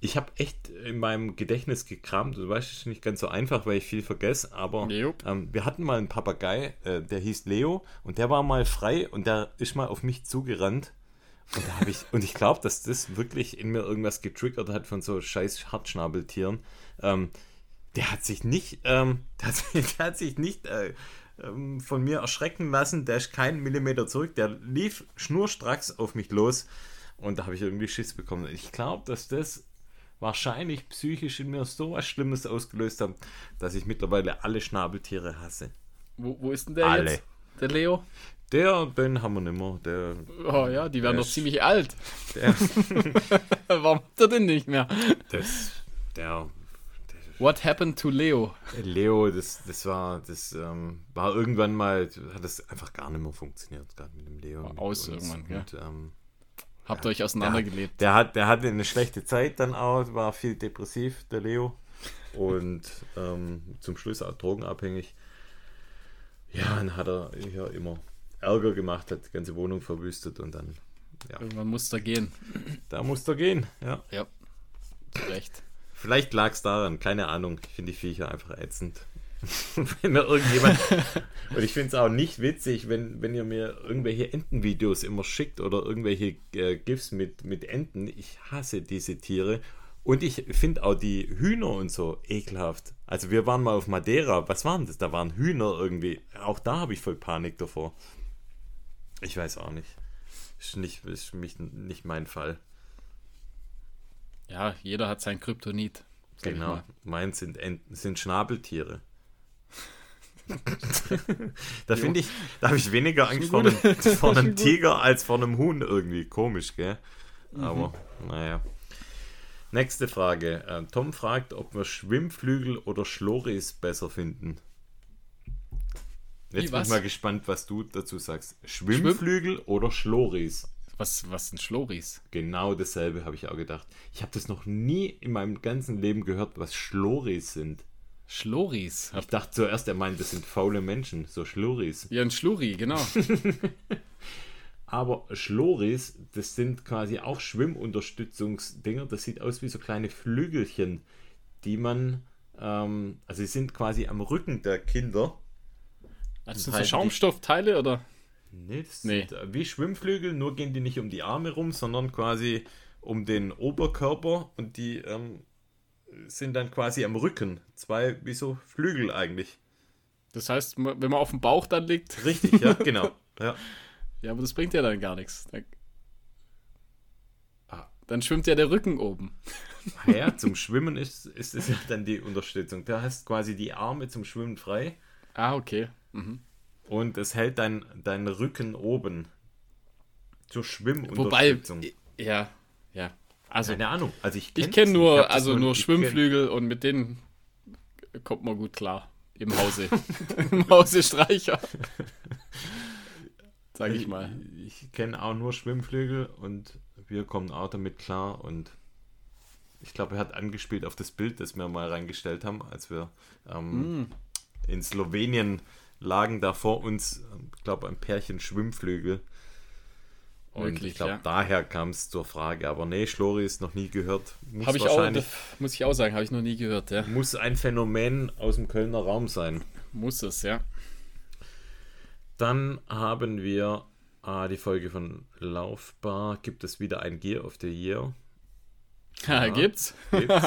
ich habe echt in meinem Gedächtnis gekramt. Du weißt, es ist nicht ganz so einfach, weil ich viel vergesse. Aber ähm, wir hatten mal einen Papagei, äh, der hieß Leo und der war mal frei und der ist mal auf mich zugerannt. Und, da ich, und ich glaube, dass das wirklich in mir irgendwas getriggert hat von so scheiß Hartschnabeltieren. Ähm, der hat sich nicht, ähm, der, hat, sich- der hat sich nicht äh, ähm, von mir erschrecken lassen. Der ist keinen Millimeter zurück. Der lief schnurstracks auf mich los. Und da habe ich irgendwie Schiss bekommen. Ich glaube, dass das wahrscheinlich psychisch in mir so was Schlimmes ausgelöst hat, dass ich mittlerweile alle Schnabeltiere hasse. Wo, wo ist denn der Alle. jetzt? Der Leo? Der, den haben wir nicht mehr. Der, Oh ja, die werden doch ziemlich alt. der, Warum hat er denn nicht mehr? das, der, What happened to Leo? Leo, das, das war, das ähm, war irgendwann mal, hat das einfach gar nicht mehr funktioniert, gerade mit dem Leo. War aus irgendwann, ja. und, ähm, Habt ihr euch der, auseinandergelebt? der, hat, der hatte eine schlechte Zeit dann auch, war viel depressiv, der Leo. Und ähm, zum Schluss auch drogenabhängig. Ja, dann hat er hier immer Ärger gemacht, hat die ganze Wohnung verwüstet und dann, ja, Irgendwann muss er gehen. da musste er gehen, ja. Ja. Zu Recht. Vielleicht lag es daran, keine Ahnung. Ich finde die Viecher einfach ätzend. wenn mir irgendjemand. Und ich finde es auch nicht witzig, wenn, wenn ihr mir irgendwelche Entenvideos immer schickt oder irgendwelche äh, GIFs mit, mit Enten. Ich hasse diese Tiere. Und ich finde auch die Hühner und so ekelhaft. Also wir waren mal auf Madeira. Was waren das? Da waren Hühner irgendwie. Auch da habe ich voll Panik davor. Ich weiß auch nicht. Ist, nicht, ist mich nicht mein Fall. Ja, jeder hat sein Kryptonit. Genau. Meins sind, sind Schnabeltiere. da finde ich, da habe ich weniger Angst vor einem, vor einem Tiger als vor einem Huhn irgendwie. Komisch, gell? Aber, naja. Nächste Frage. Ähm, Tom fragt, ob wir Schwimmflügel oder Schloris besser finden. Jetzt bin ich mal gespannt, was du dazu sagst. Schwimmflügel oder Schloris? Was, was sind Schloris? Genau dasselbe habe ich auch gedacht. Ich habe das noch nie in meinem ganzen Leben gehört, was Schloris sind. Schloris. Ich dachte zuerst, er meint, das sind faule Menschen, so Schluris. Ja, ein Schluri, genau. Aber Schloris, das sind quasi auch Schwimmunterstützungsdinger. Das sieht aus wie so kleine Flügelchen, die man, ähm, also sie sind quasi am Rücken der Kinder. Das sind so Schaumstoffteile oder? Nee, das Nee. sind wie Schwimmflügel, nur gehen die nicht um die Arme rum, sondern quasi um den Oberkörper und die ähm, sind dann quasi am Rücken. Zwei wie so Flügel eigentlich. Das heißt, wenn man auf dem Bauch dann liegt. Richtig, ja, genau. Ja. Ja, aber das bringt ja dann gar nichts. Dann, Ah. dann schwimmt ja der Rücken oben. Ah ja, zum Schwimmen ist, ist es ja dann die Unterstützung. Da hast quasi die Arme zum Schwimmen frei Ah, okay. Mhm. Und es hält dein, deinen Rücken oben. Zur Wobei, Schwimmunterstützung. ja, ja. Also, Keine Ahnung. Also ich ich kenne nicht. nur, das also nur ich kenn- Schwimmflügel und mit denen kommt man gut klar. Im Hause. Im Hause Streicher. Sag ich mal. Ich kenne auch nur Schwimmflügel und wir kommen auch damit klar und ich glaube, er hat angespielt auf das Bild, das wir mal reingestellt haben, als wir ähm, Mm. in Slowenien lagen da vor uns, ich glaube, ein Pärchen Schwimmflügel. Und Wirklich, ich glaube, ja. daher kam es zur Frage. Aber nee, Schlori ist noch nie gehört. Muss ich auch, muss ich auch sagen, habe ich noch nie gehört, ja. muss ein Phänomen aus dem Kölner Raum sein. Muss es, ja. Dann haben wir ah, die Folge von Laufbar. Gibt es wieder ein Gear of the Year? Ha, gibt's? Gibt's.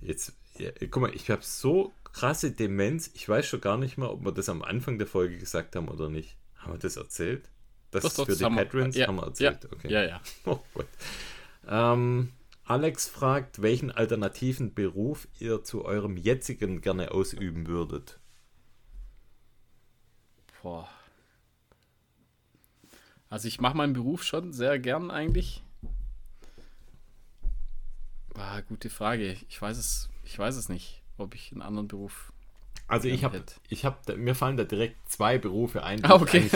Jetzt, ja, guck mal, ich habe so krasse Demenz. Ich weiß schon gar nicht mehr, ob wir das am Anfang der Folge gesagt haben oder nicht. Haben wir das erzählt? Das ist doch, für das die haben Patrons ja, haben wir erzählt. ja, okay. Ja, ja. Oh Gott. Ähm, Alex fragt, welchen alternativen Beruf ihr zu eurem jetzigen gerne ausüben würdet. Boah. Also ich mache meinen Beruf schon sehr gern eigentlich. Ah, gute Frage. Ich weiß es, ich weiß es nicht, ob ich einen anderen Beruf. Also ich habe, ich habe, mir fallen da direkt zwei Berufe ein, die Ah, okay.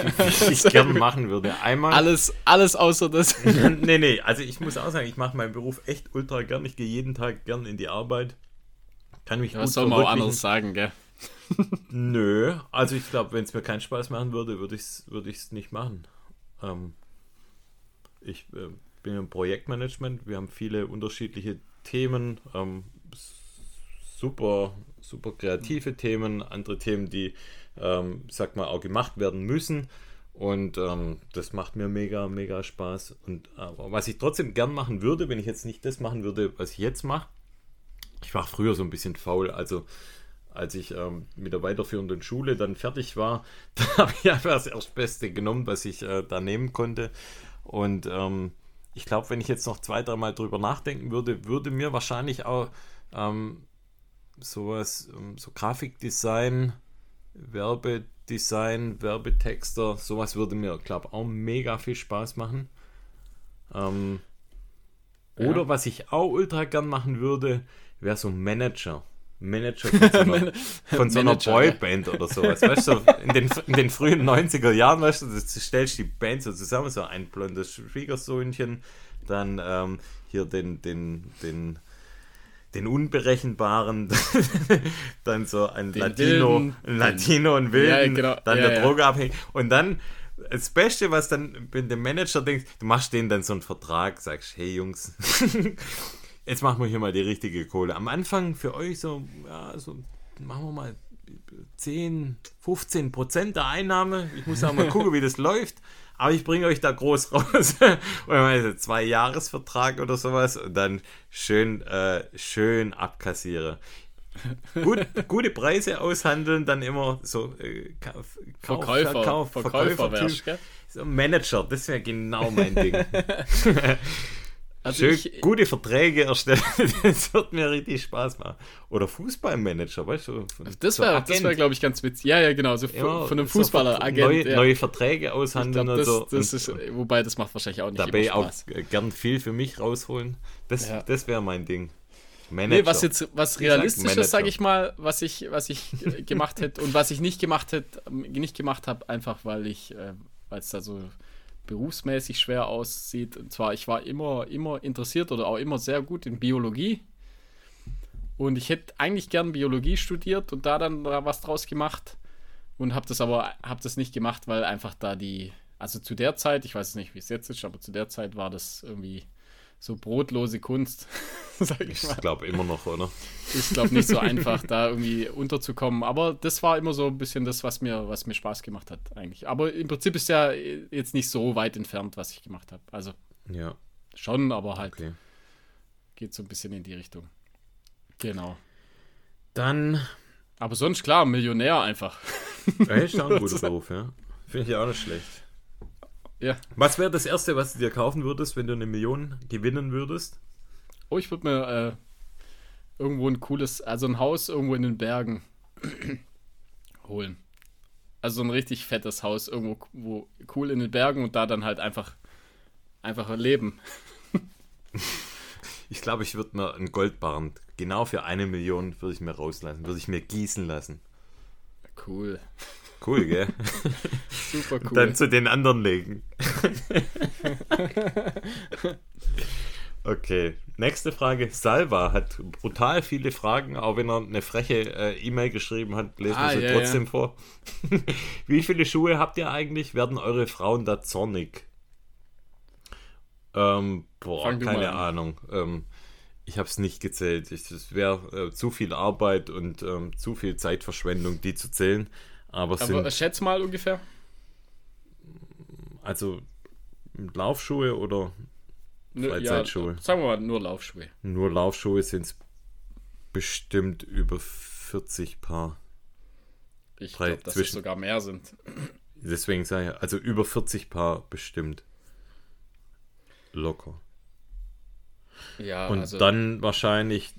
ich, gerne machen würde. Einmal, Alles, alles außer das. nee, nee, also ich muss auch sagen, ich mache meinen Beruf echt ultra gern. Ich gehe jeden Tag gern in die Arbeit. Kann mich Was gut soll man auch anderes sagen, gell? Nö, also ich glaube, wenn es mir keinen Spaß machen würde, würde ich es würde ich's nicht machen. Ähm, ich äh, bin im Projektmanagement, wir haben viele unterschiedliche Themen, ähm, super, super kreative Themen, andere Themen, die, ähm, sag mal, auch gemacht werden müssen. Und ähm, das macht mir mega, mega Spaß. Und aber was ich trotzdem gern machen würde, wenn ich jetzt nicht das machen würde, was ich jetzt mache, ich war früher so ein bisschen faul, also als ich ähm, mit der weiterführenden Schule dann fertig war, da habe ich einfach das Erstbeste genommen, was ich äh, da nehmen konnte. Und ähm, ich glaube, wenn ich jetzt noch zwei, dreimal drüber nachdenken würde, würde mir wahrscheinlich auch ähm, sowas, ähm, so Grafikdesign, Werbedesign, Werbetexter, sowas würde mir, glaube auch mega viel Spaß machen. Ähm, Ja. Oder was ich auch ultra gern machen würde, wäre so Manager. Manager von so einer, von so einer Manager, ja. Boyband oder sowas. Weißt du, in den, in den frühen 90er Jahren, weißt du, du stellst die Band so zusammen, so ein blondes Schwiegersöhnchen, dann ähm, hier den, den, den, den Unberechenbaren, dann so ein Den Latino, Wilden, ein Latino und Wilden, Ja, genau. dann Ja, der ja. Drogeabhängig und dann das Beste, was dann, wenn der Manager denkt, du machst denen dann so einen Vertrag, sagst, hey Jungs, jetzt machen wir hier mal die richtige Kohle. Am Anfang für euch so, ja, so machen wir mal 10, 15 Prozent der Einnahme. Ich muss auch mal gucken, wie das läuft. Aber ich bringe euch da groß raus. Und meine zwei Jahresvertrag oder sowas und dann schön, äh, schön abkassiere. Gut, gute Preise aushandeln, dann immer so äh, Kauf, Kauf, Verkäufer, Verkauf, Verkäufer Verkäufertyp. wärst? So Manager, das wäre genau mein Ding. Also Schön ich, gute Verträge erstellen, das wird mir richtig Spaß machen. Oder Fußballmanager, weißt du? von- das so wäre, Agent. wär, glaube ich, ganz witzig. Ja, ja, genau. So Ja, von einem so Fußballer, Ver- Agent. Neue, ja. neue Verträge aushandeln glaub, das, so. das ist, wobei, das macht wahrscheinlich auch nicht dabei auch gern viel für mich rausholen. Das, Ja. das wäre mein Ding. Manager. Nee, was jetzt was sag realistisch Manager. ist, sage ich mal, was ich, was ich äh, gemacht hätte und was ich nicht gemacht hätte, ähm, nicht gemacht habe, einfach weil ich, äh, weil es da so berufsmäßig schwer aussieht. Und zwar, ich war immer, immer interessiert oder auch immer sehr gut in Biologie. Und ich hätte eigentlich gern Biologie studiert und da dann da was draus gemacht. Und habe das aber habe das nicht gemacht, weil einfach da die, also zu der Zeit, ich weiß nicht, wie es jetzt ist, aber zu der Zeit war das irgendwie so brotlose Kunst, sag ich mal Ich glaube immer noch, oder? ist, glaube nicht so einfach, da irgendwie unterzukommen. Aber das war immer so ein bisschen das, was mir, was mir Spaß gemacht hat, eigentlich. Aber im Prinzip ist ja jetzt nicht so weit entfernt, was ich gemacht habe. Also Ja, schon, aber halt okay. geht so ein bisschen in die Richtung. Genau. Dann, Aber sonst klar, Millionär einfach. ja, ist auch ein guter Beruf, ja. Finde ich auch nicht schlecht. Ja. Was wäre das Erste, was du dir kaufen würdest, wenn du eine Million gewinnen würdest? Oh, ich würde mir äh, irgendwo ein cooles, also ein Haus irgendwo in den Bergen holen. Also so ein richtig fettes Haus irgendwo wo, cool in den Bergen und da dann halt einfach einfach leben. Ich glaube, ich würde mir einen Goldbarren, genau für eine Million, würde ich mir rauslassen, würde ich mir gießen lassen. Cool. Cool, gell? Super cool. Dann zu den anderen legen. okay, nächste Frage. Salva hat brutal viele Fragen, auch wenn er eine freche äh, E-Mail geschrieben hat, lesen Ah, wir sie ja, trotzdem ja. vor. Wie viele Schuhe habt ihr eigentlich? Werden eure Frauen da zornig? Ähm, boah, keine. Ahnung. Ähm, ich habe es nicht gezählt. Es wäre äh, zu viel Arbeit und ähm, zu viel Zeitverschwendung, die zu zählen. Aber es Aber sind schätz mal ungefähr. also Laufschuhe oder Freizeitschuhe. Ja, sagen wir mal nur Laufschuhe. nur Laufschuhe sind es bestimmt über 40 Paar. Ich glaube, dass es sogar mehr sind. Deswegen sage ich, also über 40 Paar bestimmt. Locker. Ja, Und also dann wahrscheinlich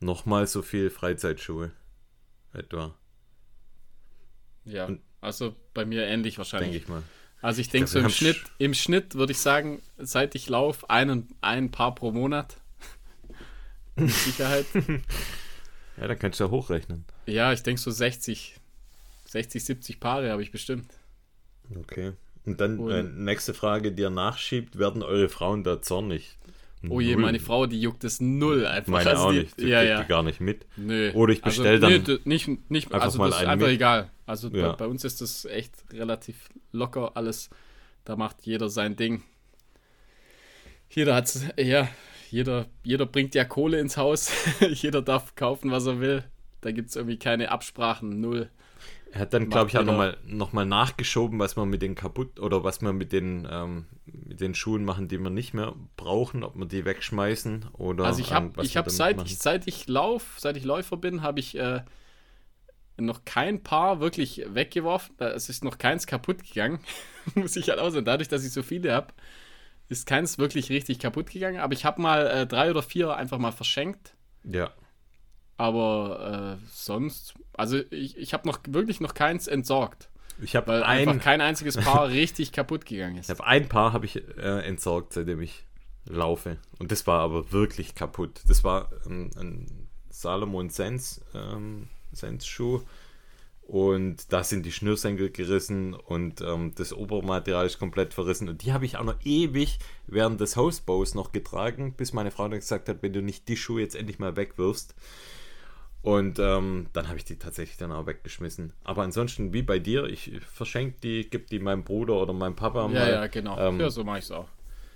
nochmal so viel Freizeitschuhe. Etwa. Ja, Und- also bei mir ähnlich wahrscheinlich. denke ich mal. Also ich denke so im Schnitt, sch- im Schnitt würde ich sagen, seit ich laufe, einen, ein Paar pro Monat. Mit Sicherheit. Ja, dann kannst du ja hochrechnen. Ja, ich denke so 60, 60, 70 Paare habe ich bestimmt. Okay. Und dann Und- äh, nächste Frage, die ihr nachschiebt, werden eure Frauen da zornig? Oh je, Null. meine Frau, die juckt es null einfach. Meine Also auch die, nicht. Die ja, ja. die gar nicht mit. Nö. Oder ich bestell also, dann nee, nicht, nicht, einfach also mal das ist einfach mit. egal. Also Ja. bei, bei uns ist das echt relativ locker alles. Da macht jeder sein Ding. Jeder hat's, ja, jeder, jeder bringt ja Kohle ins Haus. jeder darf kaufen, was er will. Da gibt es irgendwie keine Absprachen, null. Er hat dann, glaube ich, auch nochmal noch mal nachgeschoben, was wir mit den kaputt oder was wir mit den, ähm, mit den Schuhen machen, die wir nicht mehr brauchen, ob wir die wegschmeißen oder Also ich ähm, habe was ich seit ich, seit ich lauf, seit ich Läufer bin, habe ich äh, noch kein Paar wirklich weggeworfen. Da- Es ist noch keins kaputt gegangen. Muss ich halt auch sagen. Dadurch, dass ich so viele habe, ist keins wirklich richtig kaputt gegangen. Aber ich habe mal äh, drei oder vier einfach mal verschenkt. Ja, Aber äh, sonst, also ich, ich habe noch wirklich noch keins entsorgt. ich habe ein, einfach kein einziges Paar richtig kaputt gegangen ist. ich habe ein Paar habe ich äh, entsorgt, seitdem ich laufe. Und das war aber wirklich kaputt. Das war ein, ein Salomon Sense, ähm, Sense Schuh. Und da sind die Schnürsenkel gerissen und ähm, das Obermaterial ist komplett verrissen. Und die habe ich auch noch ewig während des Hausbaus noch getragen, bis meine Frau dann gesagt hat, wenn du nicht die Schuhe jetzt endlich mal wegwirfst. Und ähm, dann habe ich die tatsächlich dann auch weggeschmissen. Aber ansonsten, wie bei dir, ich verschenke die, gebe die meinem Bruder oder meinem Papa ja, mal. ja, genau. Ähm, ja, so mache ich es auch.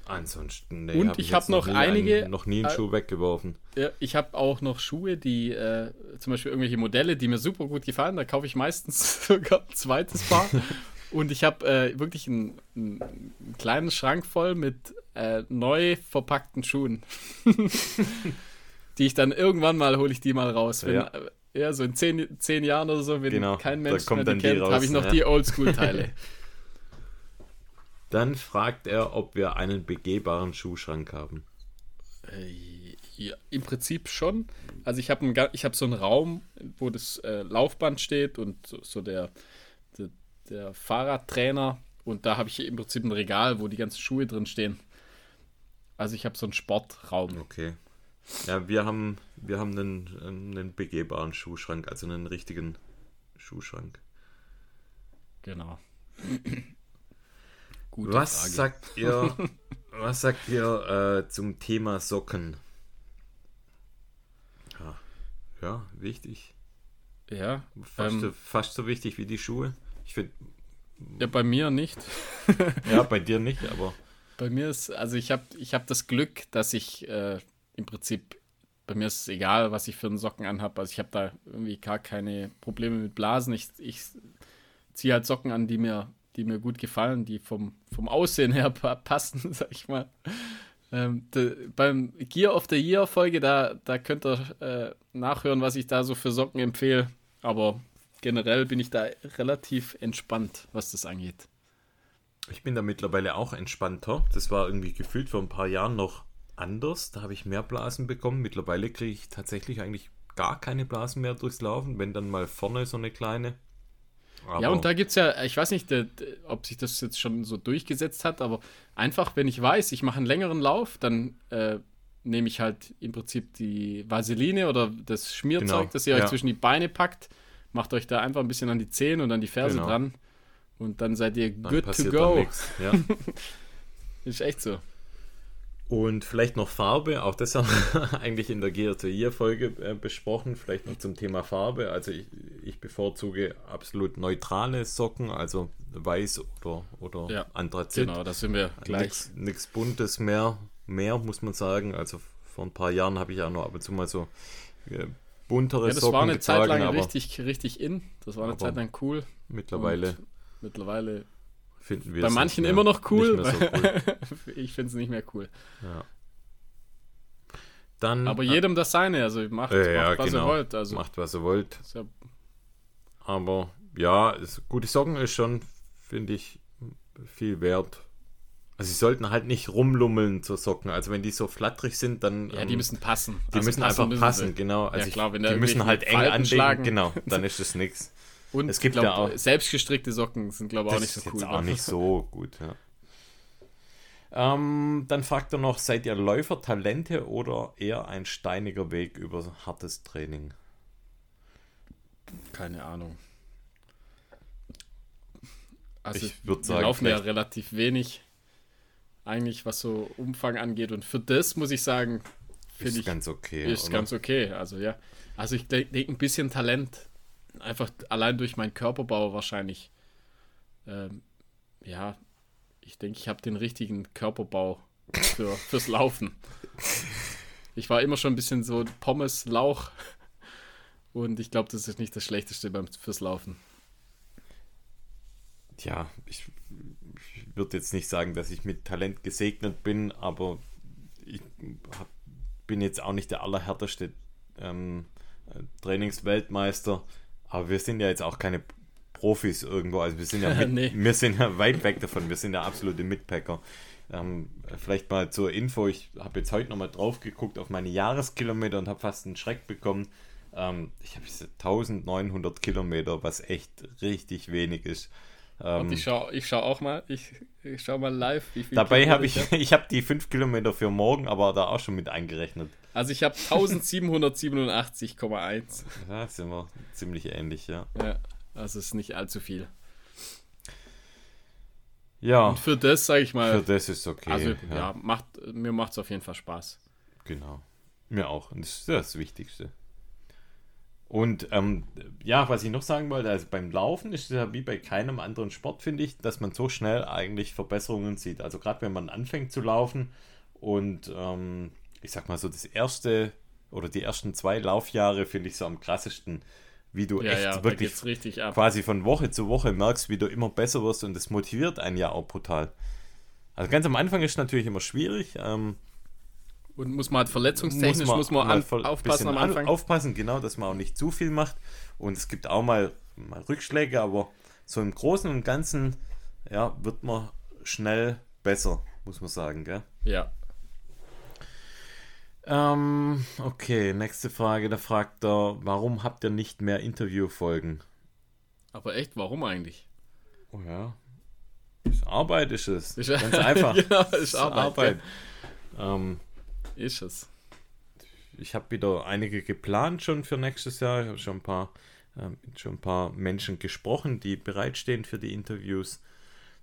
Ansonsten, nee, Und hab ich jetzt hab noch nie einige- einen, noch nie einen äh, Schuh weggeworfen. Ja, ich habe auch noch Schuhe, die äh, zum Beispiel irgendwelche Modelle, die mir super gut gefallen. Da kaufe ich meistens sogar ein zweites Paar. Und ich habe äh, wirklich einen, einen kleinen Schrank voll mit äh, neu verpackten Schuhen. die ich dann irgendwann mal hole ich die mal raus. Wenn, Ja. äh, ja, so in zehn, zehn Jahren oder so, wenn Genau, kein Mensch kommt mehr dann die kennt, habe ich noch ja. die Oldschool-Teile. Dann fragt er, ob wir einen begehbaren Schuhschrank haben. Äh, ja, Im Prinzip schon. Also ich habe hab so einen Raum, wo das äh, Laufband steht und so, so der, der, der Fahrradtrainer und da habe ich im Prinzip ein Regal, wo die ganzen Schuhe drin stehen. Also ich habe so einen Sportraum. Okay. Ja, wir haben, wir haben einen, einen begehbaren Schuhschrank, also einen richtigen Schuhschrank. Genau. Gute was Frage. sagt ihr, was sagt ihr äh, zum Thema Socken? Ja, ja wichtig. Ja, Fast, ähm, so, fast so wichtig wie die Schuhe. Ich finde, ja, bei mir nicht. ja, bei dir nicht, aber Bei mir ist, also ich habe ich hab das Glück, dass ich äh, im Prinzip, bei mir ist es egal, was ich für einen Socken anhabe. Also ich habe da irgendwie gar keine Probleme mit Blasen. Ich, ich ziehe halt Socken an, die mir, die mir gut gefallen, die vom, vom Aussehen her pa passen, sag ich mal. Ähm, de, beim Gear of the Year Folge, da, da könnt ihr äh, nachhören, was ich da so für Socken empfehle. Aber generell bin ich da relativ entspannt, was das angeht. Ich bin da mittlerweile auch entspannter. Das war irgendwie gefühlt vor ein paar Jahren noch anders. Da habe ich mehr Blasen bekommen. Mittlerweile kriege ich tatsächlich eigentlich gar keine Blasen mehr durchs Laufen, wenn dann mal vorne so eine kleine. Aber Ja, und da gibt es ja, ich weiß nicht, ob sich das jetzt schon so durchgesetzt hat, aber einfach, wenn ich weiß, ich mache einen längeren Lauf, dann äh, nehme ich halt im Prinzip die Vaseline oder das Schmierzeug, Genau, das ihr euch ja. zwischen die Beine packt, macht euch da einfach ein bisschen an die Zehen und an die Ferse Genau. dran und dann seid ihr dann good to go. Ja. Ist echt so. Und vielleicht noch Farbe, auch das haben wir eigentlich in der GRTI-Folge äh, besprochen, vielleicht noch zum Thema Farbe. Also ich, ich bevorzuge absolut neutrale Socken, also weiß oder, oder Ja, Anthrazit. Genau, da sind wir gleich. Nichts Buntes mehr, mehr muss man sagen. Also vor ein paar Jahren habe ich auch noch ab und zu mal so äh, buntere Ja, das Socken war eine Zeit getragen, lang aber richtig, richtig in. Das war eine Zeit lang cool. mittlerweile Und mittlerweile finden wir bei manchen mehr- immer noch cool. So cool. ich finde es nicht mehr cool. Ja. Dann Aber jedem das seine, also macht, äh, ja, macht was genau. ihr wollt. Also macht was ihr wollt. ist ja Aber ja, es, gute Socken ist schon, finde ich, viel wert. Also sie sollten halt nicht rumlummeln zur Socken. Also wenn die so flatterig sind, dann Ja, die ähm, müssen passen. die Also müssen einfach müssen passen, sie. genau. Also Ja, klar, ich, wenn da die müssen halt eng anlegen, genau. Dann ist das nix. Und Es gibt glaub, ja auch- selbstgestrickte Socken sind, glaube ich, auch nicht ist so cool. jetzt auch nicht so gut, ja. Ähm, dann fragt er noch, seid ihr Läufer, Talente oder eher ein steiniger Weg über hartes Training? Keine Ahnung. Also, Ich würd wir sagen, laufen ja relativ wenig, eigentlich, was so Umfang angeht. Und für das muss ich sagen, finde ich, ganz okay. ist oder? ganz okay. Also, ja. Also, ich denke, ein bisschen Talent, einfach allein durch meinen Körperbau wahrscheinlich. Ähm, ja, ich denke, ich habe den richtigen Körperbau für, fürs Laufen. Ich war immer schon ein bisschen so Pommes, Lauch. Und ich glaube, das ist nicht das Schlechteste beim, fürs Laufen. ja, ich, ich würde jetzt nicht sagen, dass ich mit Talent gesegnet bin, aber ich hab, bin jetzt auch nicht der allerhärteste ähm, äh, Trainingsweltmeister. Aber wir sind ja jetzt auch keine Profis irgendwo. Also wir sind ja, mit, Nee. wir sind ja weit weg davon. Wir sind ja absolute Mitpacker. Ähm, vielleicht mal zur Info, ich habe jetzt heute nochmal drauf geguckt auf meine Jahreskilometer und habe fast einen Schreck bekommen. Ähm, ich habe 1900 Kilometer, was echt richtig wenig ist. Ähm, Und ich schaue ich schau auch mal, ich, ich schau mal live, wie viel Dabei habe ich, hab. ich habe die 5 Kilometer für morgen, aber da auch schon mit eingerechnet. Also ich habe 1787,1. Da sind wir ziemlich ähnlich, ja. Ja, also ist nicht allzu viel. Ja, Und für das, sage ich für mal, das ist okay. also ja, ja, macht, mir macht es auf jeden Fall Spaß. Genau. Mir auch. Und das ist das Wichtigste. Und ähm, ja, was ich noch sagen wollte, also beim Laufen ist es ja wie bei keinem anderen Sport, finde ich, dass man so schnell eigentlich Verbesserungen sieht. Also gerade wenn man anfängt zu laufen und ähm, ich sag mal so das erste oder die ersten zwei Laufjahre finde ich so am krassesten, wie du Ja, echt ja, wirklich quasi von Woche zu Woche merkst, wie du immer besser wirst und das motiviert einen ja auch brutal. Also ganz am Anfang ist natürlich immer schwierig. Ähm, Und muss man halt verletzungstechnisch, muss man, mal an, voll- aufpassen am Anfang. An, aufpassen, genau, dass man auch nicht zu viel macht. Und es gibt auch mal, mal Rückschläge, aber so im Großen und Ganzen ja, wird man schnell besser, muss man sagen. Gell? ja, Ähm, okay, nächste Frage. Da fragt er, warum habt ihr nicht mehr Interviewfolgen? aber echt, warum eigentlich? Oh ja. Ist Arbeit ist es. Ist- Ganz einfach. Genau, ist Arbeit, Ähm, Ist es. ich habe wieder einige geplant schon für nächstes Jahr. Ich habe schon ein paar, ähm, schon ein paar Menschen gesprochen, die bereitstehen für die Interviews.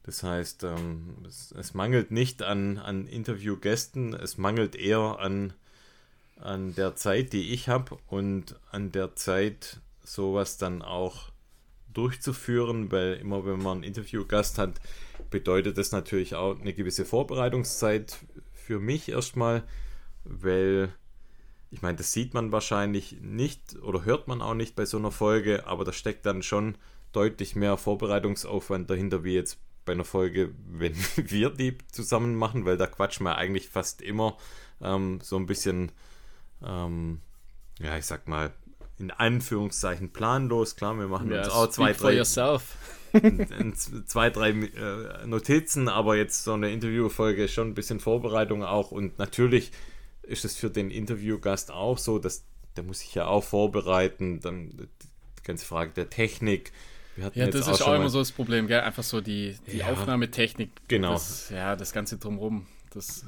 Das heißt, ähm, es, es mangelt nicht an, an Interviewgästen, es mangelt eher an, an der Zeit, die ich habe und an der Zeit, sowas dann auch durchzuführen, weil immer wenn man einen Interviewgast hat, bedeutet das natürlich auch eine gewisse Vorbereitungszeit für mich erstmal, weil ich meine, das sieht man wahrscheinlich nicht oder hört man auch nicht bei so einer Folge, aber da steckt dann schon deutlich mehr Vorbereitungsaufwand dahinter, wie jetzt bei einer Folge, wenn wir die zusammen machen, weil da quatschen wir eigentlich fast immer ähm, so ein bisschen, ähm, ja, ich sag mal, in Anführungszeichen planlos. Klar, wir machen uns auch zwei, drei in z- zwei, drei äh, Notizen, aber jetzt so eine Interviewfolge ist schon ein bisschen Vorbereitung auch und natürlich ist es für den Interviewgast auch so, dass der muss sich ja auch vorbereiten, dann die ganze Frage der Technik. Ja, das ist auch immer so das Problem, gell? Einfach so die, die Ja. Aufnahmetechnik. Genau. Das, ja, das Ganze drumrum. Das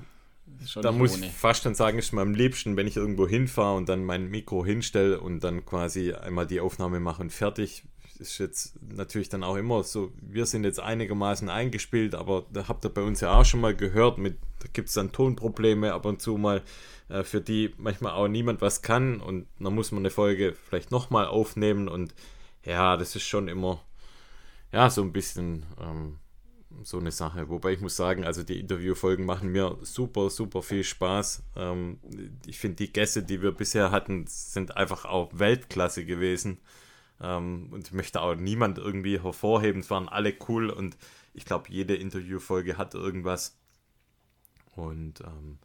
Da muss ohne. ich fast schon sagen, ist mir am liebsten, wenn ich irgendwo hinfahre und dann mein Mikro hinstelle und dann quasi einmal die Aufnahme mache und fertig. Ist jetzt natürlich dann auch immer so, wir sind jetzt einigermaßen eingespielt, aber da habt ihr bei uns ja auch schon mal gehört, mit, da gibt es dann Tonprobleme ab und zu mal, äh, für die manchmal auch niemand was kann und dann muss man eine Folge vielleicht nochmal aufnehmen und ja, das ist schon immer, ja, so ein bisschen ähm, so eine Sache. Wobei ich muss sagen, also die Interviewfolgen machen mir super, super viel Spaß. Ähm, ich finde, die Gäste, die wir bisher hatten, sind einfach auch Weltklasse gewesen. Ähm, und ich möchte auch niemand irgendwie hervorheben. Es waren alle cool und ich glaube, jede Interviewfolge hat irgendwas. Und ähm,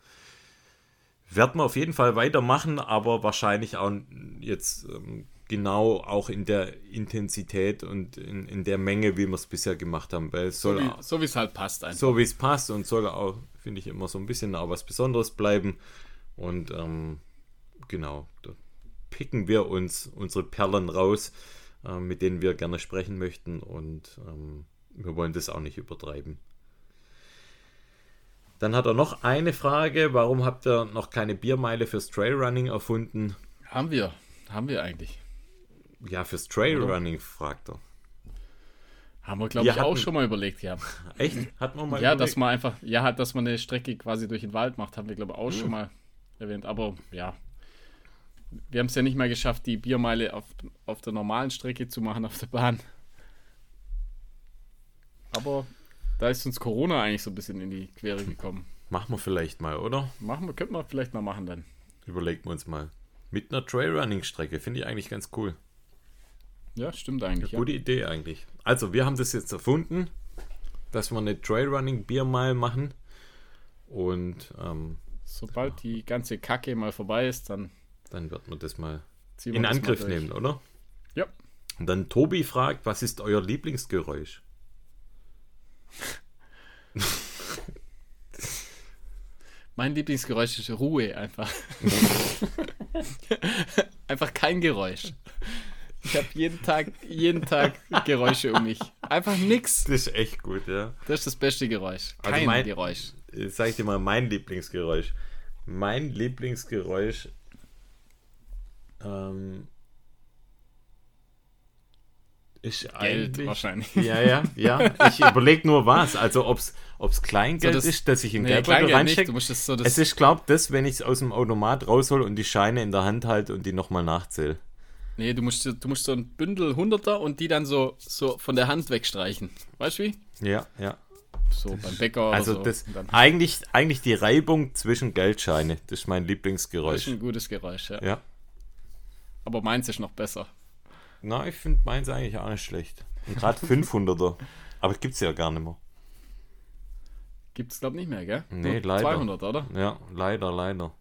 werden wir auf jeden Fall weitermachen, aber wahrscheinlich auch jetzt ähm, genau auch in der Intensität und in, in der Menge, wie wir es bisher gemacht haben. Weil es So soll so wie es halt passt einfach. so wie es passt und soll auch, finde ich, immer so ein bisschen auch was Besonderes bleiben. Und ähm, genau, da picken wir uns unsere Perlen raus. äh, mit denen wir gerne sprechen möchten und ähm, wir wollen das auch nicht übertreiben. Dann hat er noch eine Frage. Warum habt ihr noch keine Biermeile fürs Trailrunning erfunden? Haben wir. Haben wir eigentlich. Ja, fürs Trailrunning, fragt er. Haben wir, glaube ich, auch hatten- schon mal überlegt gehabt. Echt? Hat man mal Ja, überlegt? dass man einfach, ja, dass man eine Strecke quasi durch den Wald macht, haben wir, glaube ich, auch schon mal erwähnt. Aber ja, wir haben es ja nicht mal geschafft, die Biermeile auf, auf der normalen Strecke zu machen, auf der Bahn. Aber da ist uns Corona eigentlich so ein bisschen in die Quere gekommen. Machen wir vielleicht mal, oder? Machen wir, könnten wir vielleicht mal machen dann. Überlegen wir uns mal. Mit einer Trailrunning-Strecke finde ich eigentlich ganz cool. Ja, stimmt eigentlich. Ja. Gute Idee eigentlich. Also, wir haben das jetzt erfunden, dass wir eine Trailrunning-Biermeile machen. Und ähm, Sobald die ganze Kacke mal vorbei ist, dann dann wird man das mal wir in das mal Angriff durch. nehmen, oder? Ja. Und dann Tobi fragt, was ist euer Lieblingsgeräusch? Mein Lieblingsgeräusch ist Ruhe einfach. einfach kein Geräusch. Ich habe jeden Tag, jeden Tag Geräusche um mich. Einfach nix. Das ist echt gut, ja. Das ist das beste Geräusch. Also Kein mein- Geräusch. Jetzt sag ich dir mal mein Lieblingsgeräusch. Mein Lieblingsgeräusch ähm, ist Geld wahrscheinlich. Ja, ja, ja. Ich überlege nur was. Also ob es Kleingeld So das- ist, dass ich in Nee, Geldbeutel reinstecke. So. Es ist, glaub das, wenn ich es aus dem Automat raushol und die Scheine in der Hand halte und die nochmal nachzähle. Nee, du musst, du musst so ein Bündel Hunderter und die dann so, so von der Hand wegstreichen. Weißt du wie? Ja, ja. So beim Bäcker Also so. das eigentlich, eigentlich die Reibung zwischen Geldscheine. Das ist mein das Lieblingsgeräusch. ist ein gutes Geräusch, ja. Ja. Aber meins ist noch besser. Na, ich finde meins eigentlich auch nicht schlecht. Und gerade 500er. Aber gibt es ja gar nicht mehr. Gibt es, glaube ich, nicht mehr, gell? Nee, Nur leider. 200, oder? Ja, leider, leider.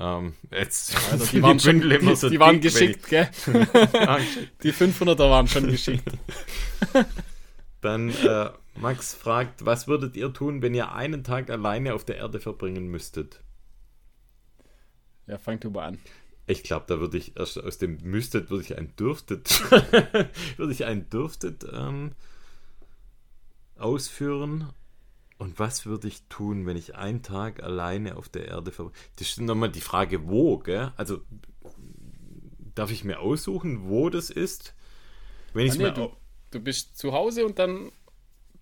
Ähm, jetzt Also die waren, schon, die, so die waren geschickt, gell? Die 500er waren schon geschickt. Dann äh, Max fragt, was würdet ihr tun, wenn ihr einen Tag alleine auf der Erde verbringen müsstet? Ja, fang du mal an. Ich glaube, da würde ich erst aus dem müsstet, würde ich ein dürftet, würde ich ein dürftet ähm, ausführen. Und was würde ich tun, wenn ich einen Tag alleine auf der Erde verbringe? Das ist nochmal die Frage, wo, gell? Also, darf ich mir aussuchen, wo das ist? Wenn ich Ah, nee, mir du, du bist zu Hause und dann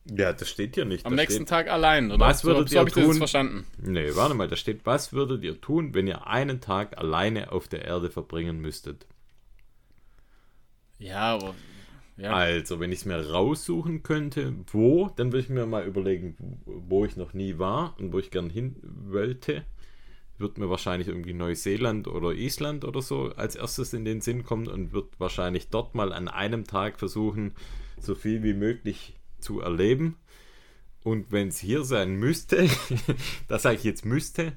Ja, das steht hier nicht. am nächsten steht, Tag allein, oder? Was würdet so, ihr habe ich tun? verstanden. Nee, warte mal, da steht, was würdet ihr tun, wenn ihr einen Tag alleine auf der Erde verbringen müsstet? Ja, aber. Ja, Also, wenn ich es mir raussuchen könnte, wo, dann würde ich mir mal überlegen, wo ich noch nie war und wo ich gern hin wollte. Wird mir wahrscheinlich irgendwie Neuseeland oder Island oder so als erstes in den Sinn kommen und wird wahrscheinlich dort mal an einem Tag versuchen, so viel wie möglich zu erleben. Und wenn es hier sein müsste, das sage ich jetzt müsste,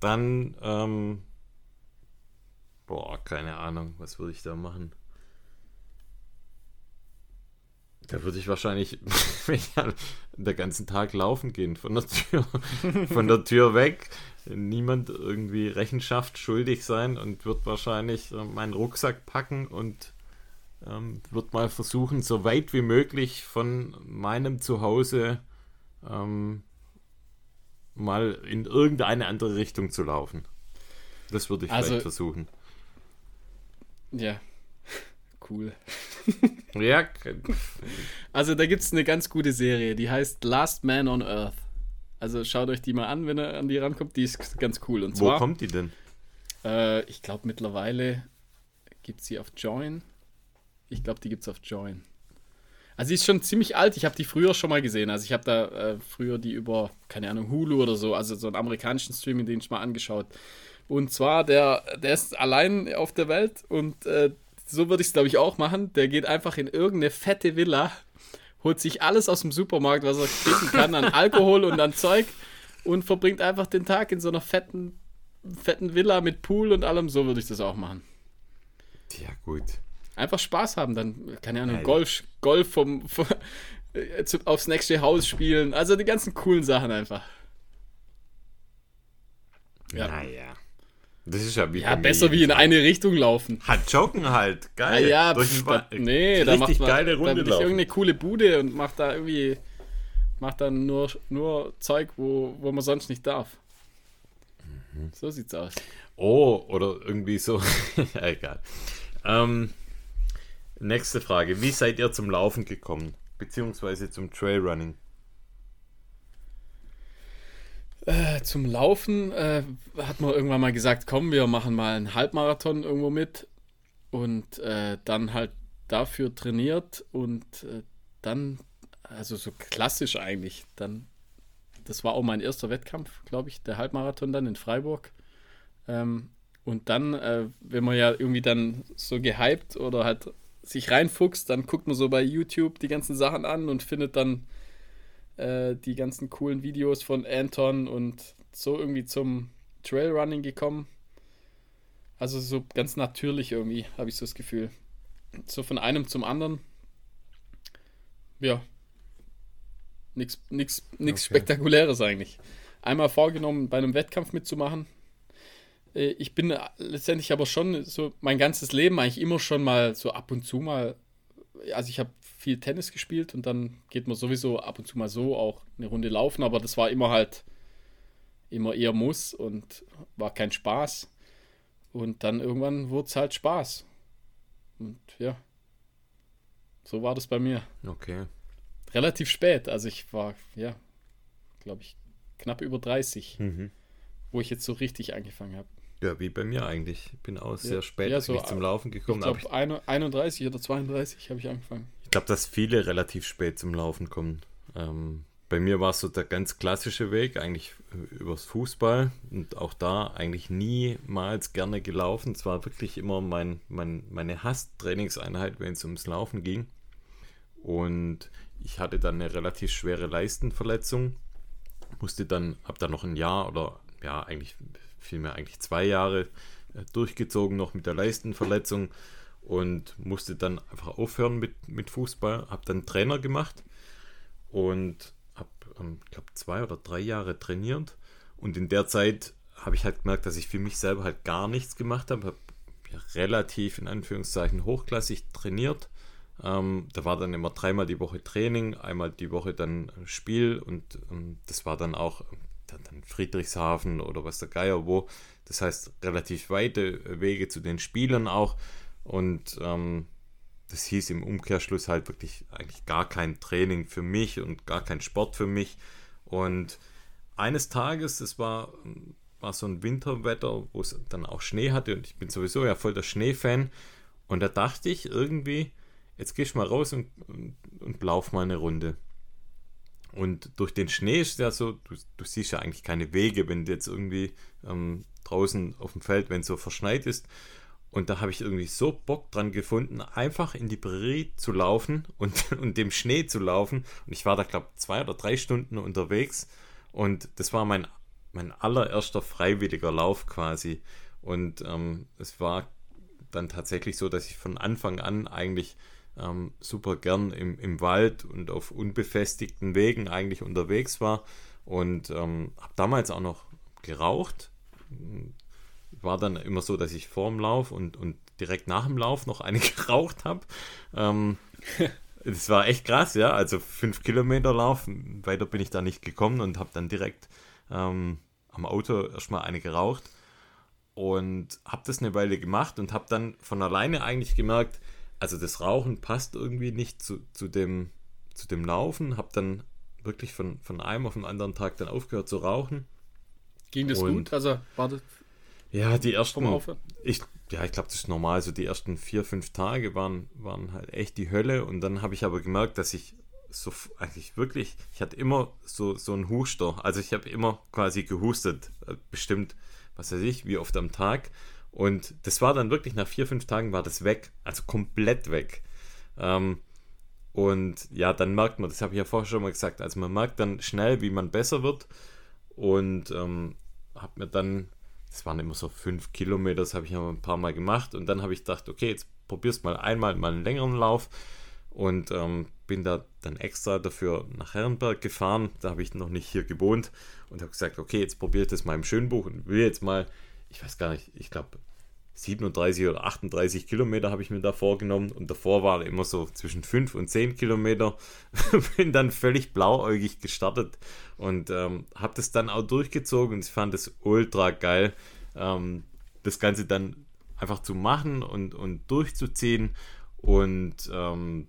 dann, ähm, boah, keine Ahnung, was würde ich da machen? Da würde ich wahrscheinlich den ganzen Tag laufen gehen von der Tür, von der Tür weg. Niemand irgendwie Rechenschaft schuldig sein und wird wahrscheinlich äh, meinen Rucksack packen und ähm, wird mal versuchen, so weit wie möglich von meinem Zuhause ähm, mal in irgendeine andere Richtung zu laufen. Das würde ich Also- vielleicht versuchen. ja. Cool. Ja, Also da gibt es eine ganz gute Serie, die heißt Last Man on Earth. Also schaut euch die mal an, wenn ihr an die rankommt, die ist ganz cool. Und wo zwar, kommt die denn? äh, ich glaube mittlerweile gibt es sie auf Join. Ich glaube, die gibt es auf Join. Also die ist schon ziemlich alt, ich habe die früher schon mal gesehen. Also ich habe da äh, früher die über, keine Ahnung, Hulu oder so, also so einen amerikanischen Streaming-Dienst mal angeschaut. Und zwar, der, der ist allein auf der Welt und äh, so würde ich es, glaube ich, auch machen. Der geht einfach in irgendeine fette Villa, holt sich alles aus dem Supermarkt, was er kriegen kann, an Alkohol und an Zeug und verbringt einfach den Tag in so einer fetten, fetten Villa mit Pool und allem. So würde ich das auch machen. Ja, gut. Einfach Spaß haben, dann, keine Ahnung. Golf, Golf vom, vom äh, aufs nächste Haus spielen. Also die ganzen coolen Sachen einfach. Ja. Naja. Das ist ja wie Ja, besser wie in eine Richtung laufen. Halt joggen halt, geil. Ah, ja, Durch pf, da, Wald. nee, da macht man, geile da Runde bin ich irgendeine coole Bude und macht da irgendwie, macht dann nur, nur Zeug, wo, wo man sonst nicht darf. Mhm. So sieht's aus. Oh, oder irgendwie so. ja, egal. Ähm, nächste Frage. Wie seid ihr zum Laufen gekommen? Beziehungsweise zum Trailrunning? Äh, zum Laufen äh, hat man irgendwann mal gesagt, komm, wir machen mal einen Halbmarathon irgendwo mit und äh, dann halt dafür trainiert und äh, dann, also so klassisch eigentlich, dann, das war auch mein erster Wettkampf, glaube ich, der Halbmarathon dann in Freiburg. Ähm, und dann, äh, wenn man ja irgendwie dann so gehypt oder halt sich reinfuchst, dann guckt man so bei YouTube die ganzen Sachen an und findet dann äh, die ganzen coolen Videos von Anton und so irgendwie zum Trailrunning gekommen. Also so ganz natürlich irgendwie, habe ich so das Gefühl. So von einem zum anderen. Ja. Nichts nix, nix Okay. Spektakuläres eigentlich. Einmal vorgenommen, bei einem Wettkampf mitzumachen. Äh, Ich bin letztendlich aber schon so mein ganzes Leben eigentlich immer schon mal so ab und zu mal also ich habe viel Tennis gespielt und dann geht man sowieso ab und zu mal so auch eine Runde laufen, aber das war immer halt immer eher Muss und war kein Spaß. Und dann irgendwann wurde es halt Spaß. Und ja, so war das bei mir. Okay. Relativ spät, also ich war, ja, glaube ich, knapp über 30, Mhm. wo ich jetzt so richtig angefangen habe. Ja, wie bei mir eigentlich. Ich bin auch sehr spät Ja, so, eigentlich zum Laufen Ich gekommen. aber glaube, 31 oder 32 habe ich angefangen. Ich glaube, dass viele relativ spät zum Laufen kommen. Ähm, bei mir war es so der ganz klassische Weg, eigentlich äh, übers Fußball und auch da eigentlich niemals gerne gelaufen. Es war wirklich immer mein, mein, meine Hasstrainingseinheit, wenn es ums Laufen ging. Und ich hatte dann eine relativ schwere Leistenverletzung, musste dann, habe dann noch ein Jahr oder ja, eigentlich vielmehr eigentlich zwei Jahre äh, durchgezogen noch mit der Leistenverletzung und musste dann einfach aufhören mit, mit Fußball. Habe dann Trainer gemacht und habe, ähm, ich glaube, zwei oder drei Jahre trainiert. Und in der Zeit habe ich halt gemerkt, dass ich für mich selber halt gar nichts gemacht habe. Habe relativ in Anführungszeichen hochklassig trainiert. Ähm, da war dann immer dreimal die Woche Training, einmal die Woche dann äh, Spiel und ähm, das war dann auch ähm, dann, dann Friedrichshafen oder was der Geier wo. Das heißt relativ weite Wege zu den Spielern auch. Und ähm, das hieß im Umkehrschluss halt wirklich eigentlich gar kein Training für mich und gar kein Sport für mich. Und eines Tages, es war, war so ein Winterwetter, wo es dann auch Schnee hatte und ich bin sowieso ja voll der Schneefan. Und da dachte ich irgendwie, jetzt gehst du mal raus und, und, und lauf mal eine Runde. Und durch den Schnee ist ja so, du, du siehst ja eigentlich keine Wege, wenn jetzt irgendwie ähm, draußen auf dem Feld, wenn es so verschneit ist. Und da habe ich irgendwie so Bock dran gefunden, einfach in die Prärie zu laufen und, und dem Schnee zu laufen. Und ich war da, glaube ich, zwei oder drei Stunden unterwegs. Und das war mein, mein allererster freiwilliger Lauf quasi. Und ähm, es war dann tatsächlich so, dass ich von Anfang an eigentlich ähm, super gern im, im Wald und auf unbefestigten Wegen eigentlich unterwegs war. Und ähm, habe damals auch noch geraucht war dann immer so, dass ich vorm Lauf und, und direkt nach dem Lauf noch eine geraucht habe. Ähm, das war echt krass, ja. Also fünf Kilometer Lauf, weiter bin ich da nicht gekommen und habe dann direkt ähm, am Auto erstmal eine geraucht und habe das eine Weile gemacht und habe dann von alleine eigentlich gemerkt, also das Rauchen passt irgendwie nicht zu, zu, dem, zu dem Laufen. Habe dann wirklich von, von einem auf den anderen Tag dann aufgehört zu rauchen. Ging das Und- gut? Also war das Ja, die ersten. Ich, ja, ich glaube, das ist normal. So die ersten vier, fünf Tage waren, waren halt echt die Hölle. Und dann habe ich aber gemerkt, dass ich so eigentlich wirklich, ich hatte immer so, so einen Huster. Also ich habe immer quasi gehustet. Äh, Bestimmt, was weiß ich, wie oft am Tag. Und das war dann wirklich nach vier, fünf Tagen war das weg. Also komplett weg. Ähm, und ja, dann merkt man, das habe ich ja vorher schon mal gesagt, also man merkt dann schnell, wie man besser wird. Und ähm, habe mir dann, das waren immer so fünf Kilometer, das habe ich ja ein paar Mal gemacht. Und dann habe ich gedacht, okay, jetzt probierst mal einmal mal einen längeren Lauf. Und ähm, bin da dann extra dafür nach Herrenberg gefahren. Da habe ich noch nicht hier gewohnt und habe gesagt, okay, jetzt probiere ich das mal im Schönbuch und will jetzt mal ich weiß gar nicht, ich glaube 37 oder 38 Kilometer habe ich mir da vorgenommen und davor war immer so zwischen 5 und 10 Kilometer. Bin dann völlig blauäugig gestartet und ähm, habe das dann auch durchgezogen und ich fand es ultra geil, ähm, das Ganze dann einfach zu machen und, und durchzuziehen und ähm,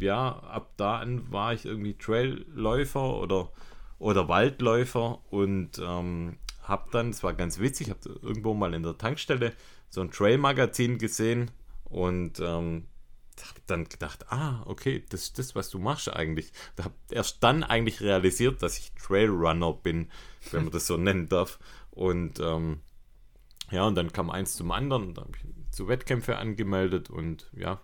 ja, ab da an war ich irgendwie Trailläufer oder, oder Waldläufer und ähm, habe dann, es war ganz witzig, habe irgendwo mal in der Tankstelle so ein Trail-Magazin gesehen und ähm, habe dann gedacht, ah, okay, das ist das, was du machst eigentlich. Da habe erst dann eigentlich realisiert, dass ich Trailrunner bin, wenn man das so nennen darf. Und ähm, ja, und dann kam eins zum anderen, da habe ich zu Wettkämpfe angemeldet und ja,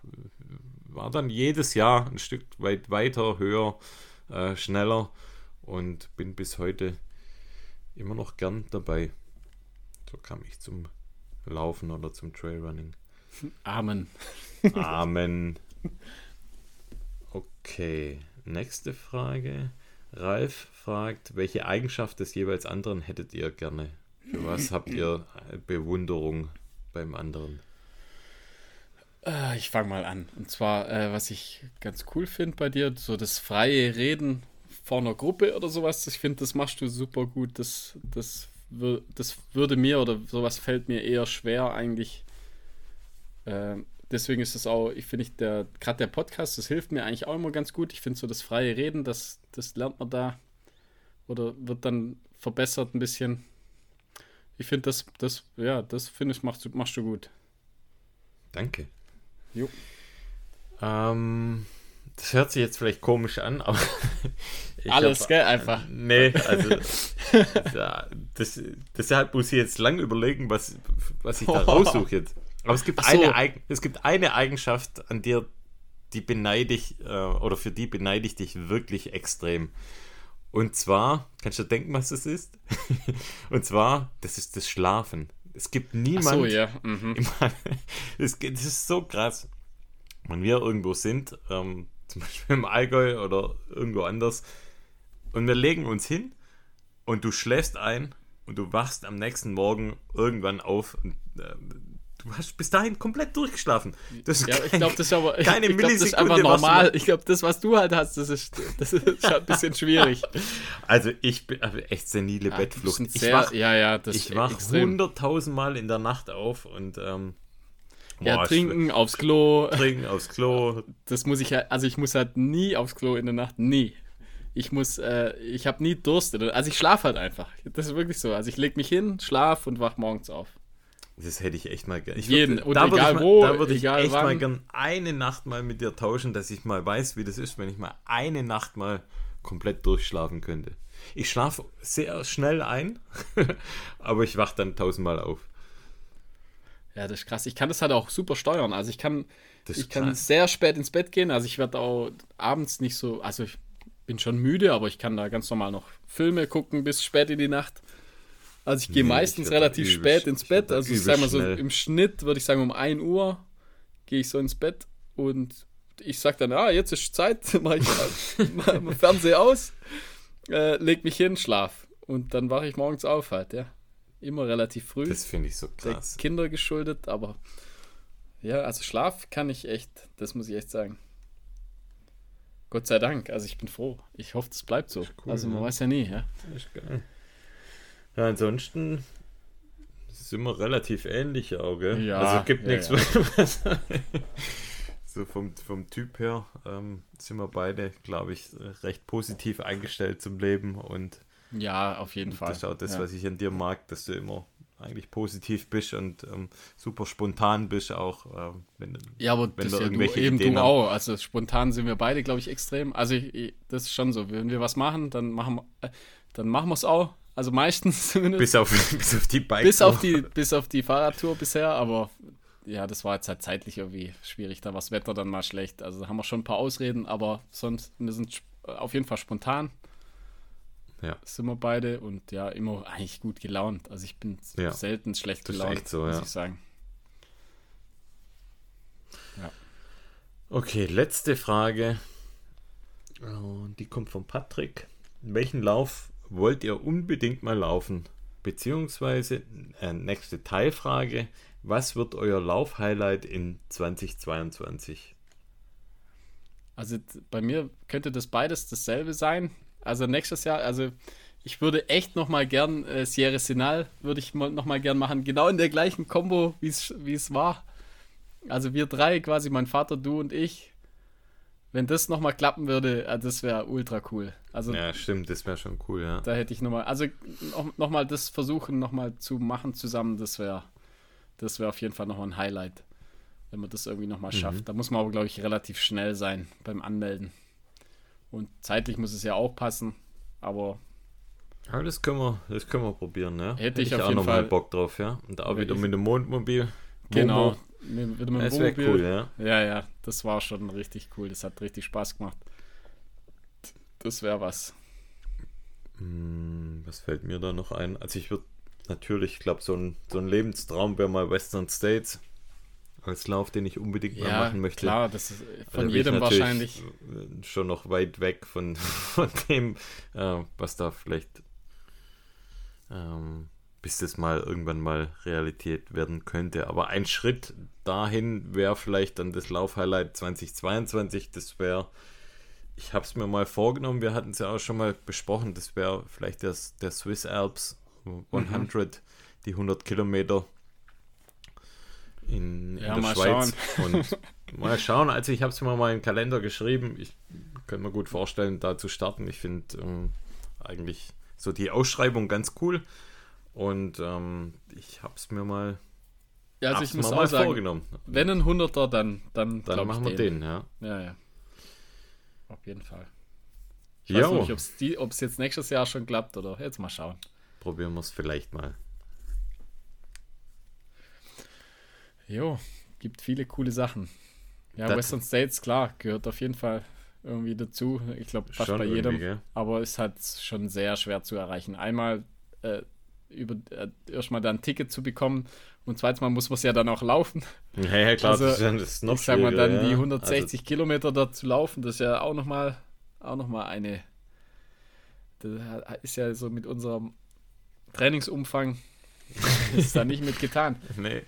war dann jedes Jahr ein Stück weit weiter, höher, äh, schneller und bin bis heute immer noch gern dabei. So kam ich zum Laufen oder zum Trailrunning. Amen. Amen. Okay, nächste Frage. Ralf fragt, welche Eigenschaft des jeweils anderen hättet ihr gerne? Für was habt ihr Bewunderung beim anderen? Äh, ich fange mal an. Und zwar, äh, was ich ganz cool finde bei dir, so das freie Reden vor einer Gruppe oder sowas. Ich finde, das machst du super gut. Das, das das würde mir oder sowas fällt mir eher schwer eigentlich. Äh, deswegen ist es auch, ich finde ich, der, gerade der Podcast, das hilft mir eigentlich auch immer ganz gut. Ich finde so das freie Reden, das, das lernt man da oder wird dann verbessert ein bisschen. Ich finde das, das, ja, das finde ich, machst, machst du gut. Danke. Jo. Ähm, das hört sich jetzt vielleicht komisch an, aber. Alles, hab, gell, einfach. Nee, also. ja, das, deshalb muss ich jetzt lang überlegen, was, was ich da raussuche jetzt. Aber es gibt, so. eine, es gibt eine Eigenschaft, an dir, die beneide ich, äh, oder für die beneide ich dich wirklich extrem. Und zwar, kannst du denken, was das ist? Und zwar, das ist das Schlafen. Es gibt niemand. Ach so, ja. Mhm. das, das ist so krass. Wenn wir irgendwo sind, ähm, zum Beispiel im Allgäu oder irgendwo anders, und wir legen uns hin und du schläfst ein und du wachst am nächsten Morgen irgendwann auf und äh, du hast bis dahin komplett durchgeschlafen. Das ist ja, kein, ich glaube, das ist aber keine ich glaub, das ist einfach normal. Ich glaube, das, was du halt hast, das ist, das ist ein bisschen schwierig. Also ich bin echt senile ja, Bettflucht. Ich sehr, wach, ja, ja, ich wach hunderttausend Mal in der Nacht auf und ähm, ja, trinken aufs Klo. Trinken aufs Klo. Das muss ich halt, also ich muss halt nie aufs Klo in der Nacht, nie. Ich muss, äh, ich habe nie Durst. Also ich schlafe halt einfach. Das ist wirklich so. Also ich lege mich hin, schlaf und wach morgens auf. Das hätte ich echt mal gerne. Jeden, würd, da egal mal, wo, da würde ich echt wann. mal gern eine Nacht mal mit dir tauschen, dass ich mal weiß, wie das ist, wenn ich mal eine Nacht mal komplett durchschlafen könnte. Ich schlafe sehr schnell ein, aber ich wache dann tausendmal auf. Ja, das ist krass. Ich kann das halt auch super steuern. Also ich kann, ich kann sehr spät ins Bett gehen. Also ich werde auch abends nicht so, also ich bin schon müde, aber ich kann da ganz normal noch Filme gucken bis spät in die Nacht. Also ich gehe nee, meistens ich relativ spät ins Bett. Also ich sag mal so im Schnitt würde ich sagen um 1 Uhr gehe ich so ins Bett und ich sag dann, ah, jetzt ist Zeit, mache ich mal Fernseher aus, äh, leg mich hin, schlaf. Und dann wache ich morgens auf halt, ja immer relativ früh. Das finde ich so krass. Der Kinder geschuldet, aber ja, also Schlaf kann ich echt, das muss ich echt sagen. Gott sei Dank, also ich bin froh. Ich hoffe, das bleibt so. Cool, also man ja. weiß ja nie, ja. Ist geil. Ja, ansonsten sind wir relativ ähnlich auch, gell? Ja, also gibt ja, nichts, ja. so vom, vom Typ her ähm, sind wir beide, glaube ich, recht positiv eingestellt zum Leben und ja, auf jeden Fall. Das ist auch das, ja. was ich an dir mag, dass du immer eigentlich positiv bist und ähm, super spontan bist auch. Ähm, wenn, ja, aber wenn das ja du, eben Ideen du auch. Also spontan sind wir beide, glaube ich, extrem. Also ich, ich, das ist schon so. Wenn wir was machen, dann machen, äh, dann machen wir es auch. Also meistens zumindest. Bis auf, bis auf die Bike. Bis auf die, bis auf die Fahrradtour bisher, aber ja, das war jetzt halt zeitlich irgendwie schwierig. Da war das Wetter dann mal schlecht. Also da haben wir schon ein paar Ausreden, aber sonst, wir sind auf jeden Fall spontan. Ja. Sind wir beide und ja, immer eigentlich gut gelaunt. Also ich bin ja. selten schlecht gelaunt, so, muss ich sagen. Ja. Okay, letzte Frage. Die kommt von Patrick. Welchen Lauf wollt ihr unbedingt mal laufen, beziehungsweise äh, nächste Teilfrage, was wird euer Laufhighlight in 2022? Also bei mir könnte das beides dasselbe sein. Also nächstes Jahr, also ich würde echt noch mal gern äh, Sierra Sinal würde ich noch mal gern machen, genau in der gleichen Combo, wie es war. Also wir drei quasi, mein Vater, du und ich. Wenn das noch mal klappen würde, äh, das wäre ultra cool. Also Ja, stimmt, das wäre schon cool, ja. da hätte ich noch mal, also noch, noch mal das versuchen, noch mal zu machen zusammen, das wäre das wäre auf jeden Fall noch mal ein Highlight, wenn man das irgendwie noch mal schafft. Da muss man aber glaube ich relativ schnell sein beim Anmelden. Und zeitlich muss es ja auch passen, aber Aber das können wir, das können wir probieren, ne? Hätte ich auf auch jeden noch mal Fall- Bock drauf, ja. Und auch wieder ich- mit dem Mondmobil. genau, Momo. mit, mit dem Das wäre cool, ja. Ja, ja, das war schon richtig cool. Das hat richtig Spaß gemacht. Das wäre was. Hm, was fällt mir da noch ein? Also ich würde natürlich, ich glaube, so ein, so ein Lebenstraum wäre mal Western States als Lauf, den ich unbedingt mal Ja, machen möchte. klar, das ist Also von jedem wahrscheinlich. Schon noch weit weg von, von dem, äh, was da vielleicht, ähm, bis das mal irgendwann mal Realität werden könnte. Aber ein Schritt dahin wäre vielleicht dann das Laufhighlight 2022. Das wäre, ich habe es mir mal vorgenommen, wir hatten es ja auch schon mal besprochen, das wäre vielleicht das, der Swiss Alps 100, die 100 Kilometer in, in Ja, der mal Schweiz. Und mal schauen, also ich habe es mir mal in den Kalender geschrieben. Ich kann mir gut vorstellen, da zu starten. Ich finde ähm, eigentlich so die Ausschreibung ganz cool. Und ähm, ich habe es mir mal, Ja, also ich muss auch mal sagen, vorgenommen. wenn ein Hunderter, dann, dann, Dann machen wir den, ja. Ja, ja. Auf jeden Fall. Ich weiß Jo, nicht, ob's die- ob es jetzt nächstes Jahr schon klappt oder jetzt mal schauen. probieren wir es vielleicht mal. Jo, gibt viele coole Sachen. Ja, Das- Western States, klar, gehört auf jeden Fall irgendwie dazu. Ich glaube, fast bei jedem. gell? Aber ist halt schon sehr schwer zu erreichen. Einmal äh, über äh, erstmal da ein Ticket zu bekommen und zweitens mal muss man es ja dann auch laufen. Ja, ja klar, Also, das ist, das ist noch ich sag mal dann schwieriger, die ja. 160 Kilometer da zu laufen, das ist ja auch nochmal auch noch mal eine. Das ist ja so mit unserem Trainingsumfang ist da nicht mit getan. Also, nee,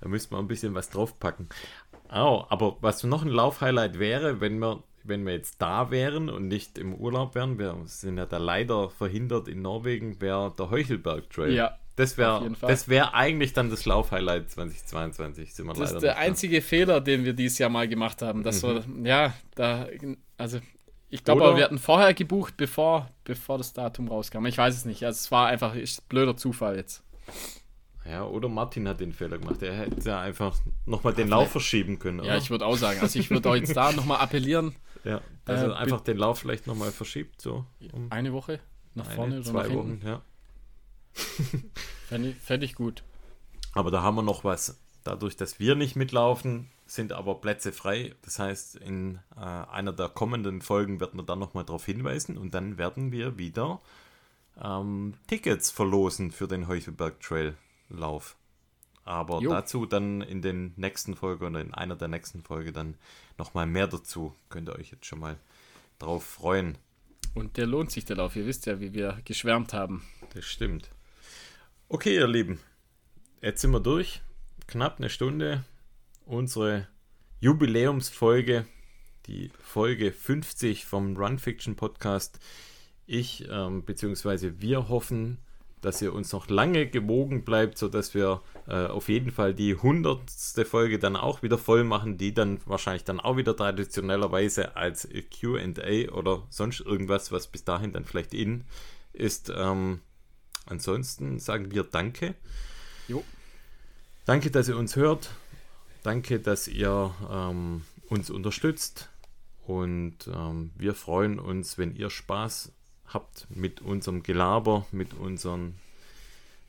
da müsste man ein bisschen was draufpacken. Oh, aber was noch ein Laufhighlight wäre, wenn wir, wenn wir jetzt da wären und nicht im Urlaub wären, wir sind ja da leider verhindert in Norwegen, wäre der Heuchelberg Trail. Ja, das wäre wäre eigentlich dann das Laufhighlight 2022, sind wir Das leider ist der nicht da. einzige Fehler, den wir dieses Jahr mal gemacht haben. Das war, ja, da, also ich glaube, wir hatten vorher gebucht, bevor, bevor das Datum rauskam. Ich weiß es nicht. Also es war einfach ist blöder Zufall jetzt. Ja, oder Martin hat den Fehler gemacht. Er hätte ja einfach nochmal den Lauf verschieben können. Ja, oder? ich würde auch sagen. Also ich würde auch jetzt da nochmal appellieren. ja, dass Äh, er einfach den Lauf vielleicht nochmal verschiebt, so um Eine Woche nach eine, vorne oder zwei nach hinten. Wochen, ja. Fände ich, fänd ich gut. Aber da haben wir noch was. Dadurch, dass wir nicht mitlaufen, sind aber Plätze frei. Das heißt, in äh, einer der kommenden Folgen wird man dann nochmal darauf hinweisen und dann werden wir wieder ähm, Tickets verlosen für den Heuchelberg Trail Lauf. Aber Jo. dazu dann in den nächsten Folgen oder in einer der nächsten Folge dann nochmal mehr dazu. Könnt ihr euch jetzt schon mal drauf freuen. Und der lohnt sich, der Lauf. Ihr wisst ja, wie wir geschwärmt haben. Das stimmt. Okay, ihr Lieben. Jetzt sind wir durch. Knapp eine Stunde. Unsere Jubiläumsfolge, die Folge 50 vom Run Fiction Podcast. Ich ähm, bzw. wir hoffen, dass ihr uns noch lange gewogen bleibt, sodass wir äh, auf jeden Fall die 100. Folge dann auch wieder voll machen, die dann wahrscheinlich dann auch wieder traditionellerweise als QA oder sonst irgendwas, was bis dahin dann vielleicht in ist. Ähm, ansonsten sagen wir Danke. Jo. Danke, dass ihr uns hört. Danke, dass ihr ähm, uns unterstützt. Und ähm, wir freuen uns, wenn ihr Spaß habt mit unserem Gelaber, mit unseren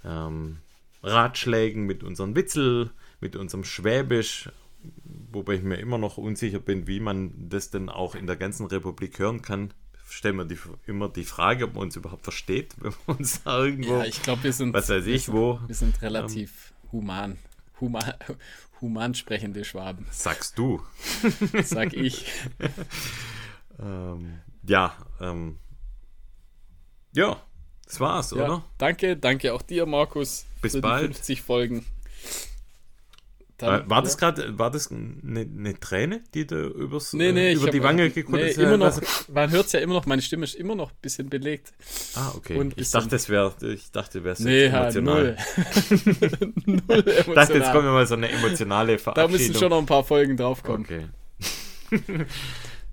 ähm, Ratschlägen, mit unseren Witzel, mit unserem Schwäbisch, wobei ich mir immer noch unsicher bin, wie man das denn auch in der ganzen Republik hören kann. Stellen wir die, immer die Frage, ob man uns überhaupt versteht, wenn wir uns da irgendwo, Ja, ich glaube, wir sind. was weiß ich, sind, wo, Wir sind relativ human. Human, human sprechende Schwaben, sagst du. sag ich. Ähm, ja, ähm, ja, Das war's, Ja, oder? danke, danke auch dir, Markus. Bis bald. Die 50 Folgen. Dann- War, war das ja. gerade, war das eine, eine Träne, die da übers, Nee, nee, äh, über hab- die Wange gekullert nee, ist? immer Ja, noch, also- man hört es ja immer noch, meine Stimme ist immer noch ein bisschen belegt. Ah, okay. und ich dachte, es wäre, ich dachte, wäre Nee, ja, emotional. null. null Ich dachte, jetzt emotional. kommt mal so eine emotionale Da Verabschiedung. müssen schon noch ein paar Folgen draufkommen. Okay.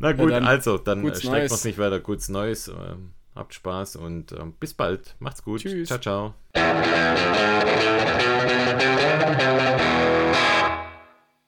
Na gut, dann also, dann äh, streckt Neues. uns nicht weiter. Gutes Neues. Ähm, habt Spaß und ähm, bis bald. Macht's gut. Tschüss. Ciao, ciao.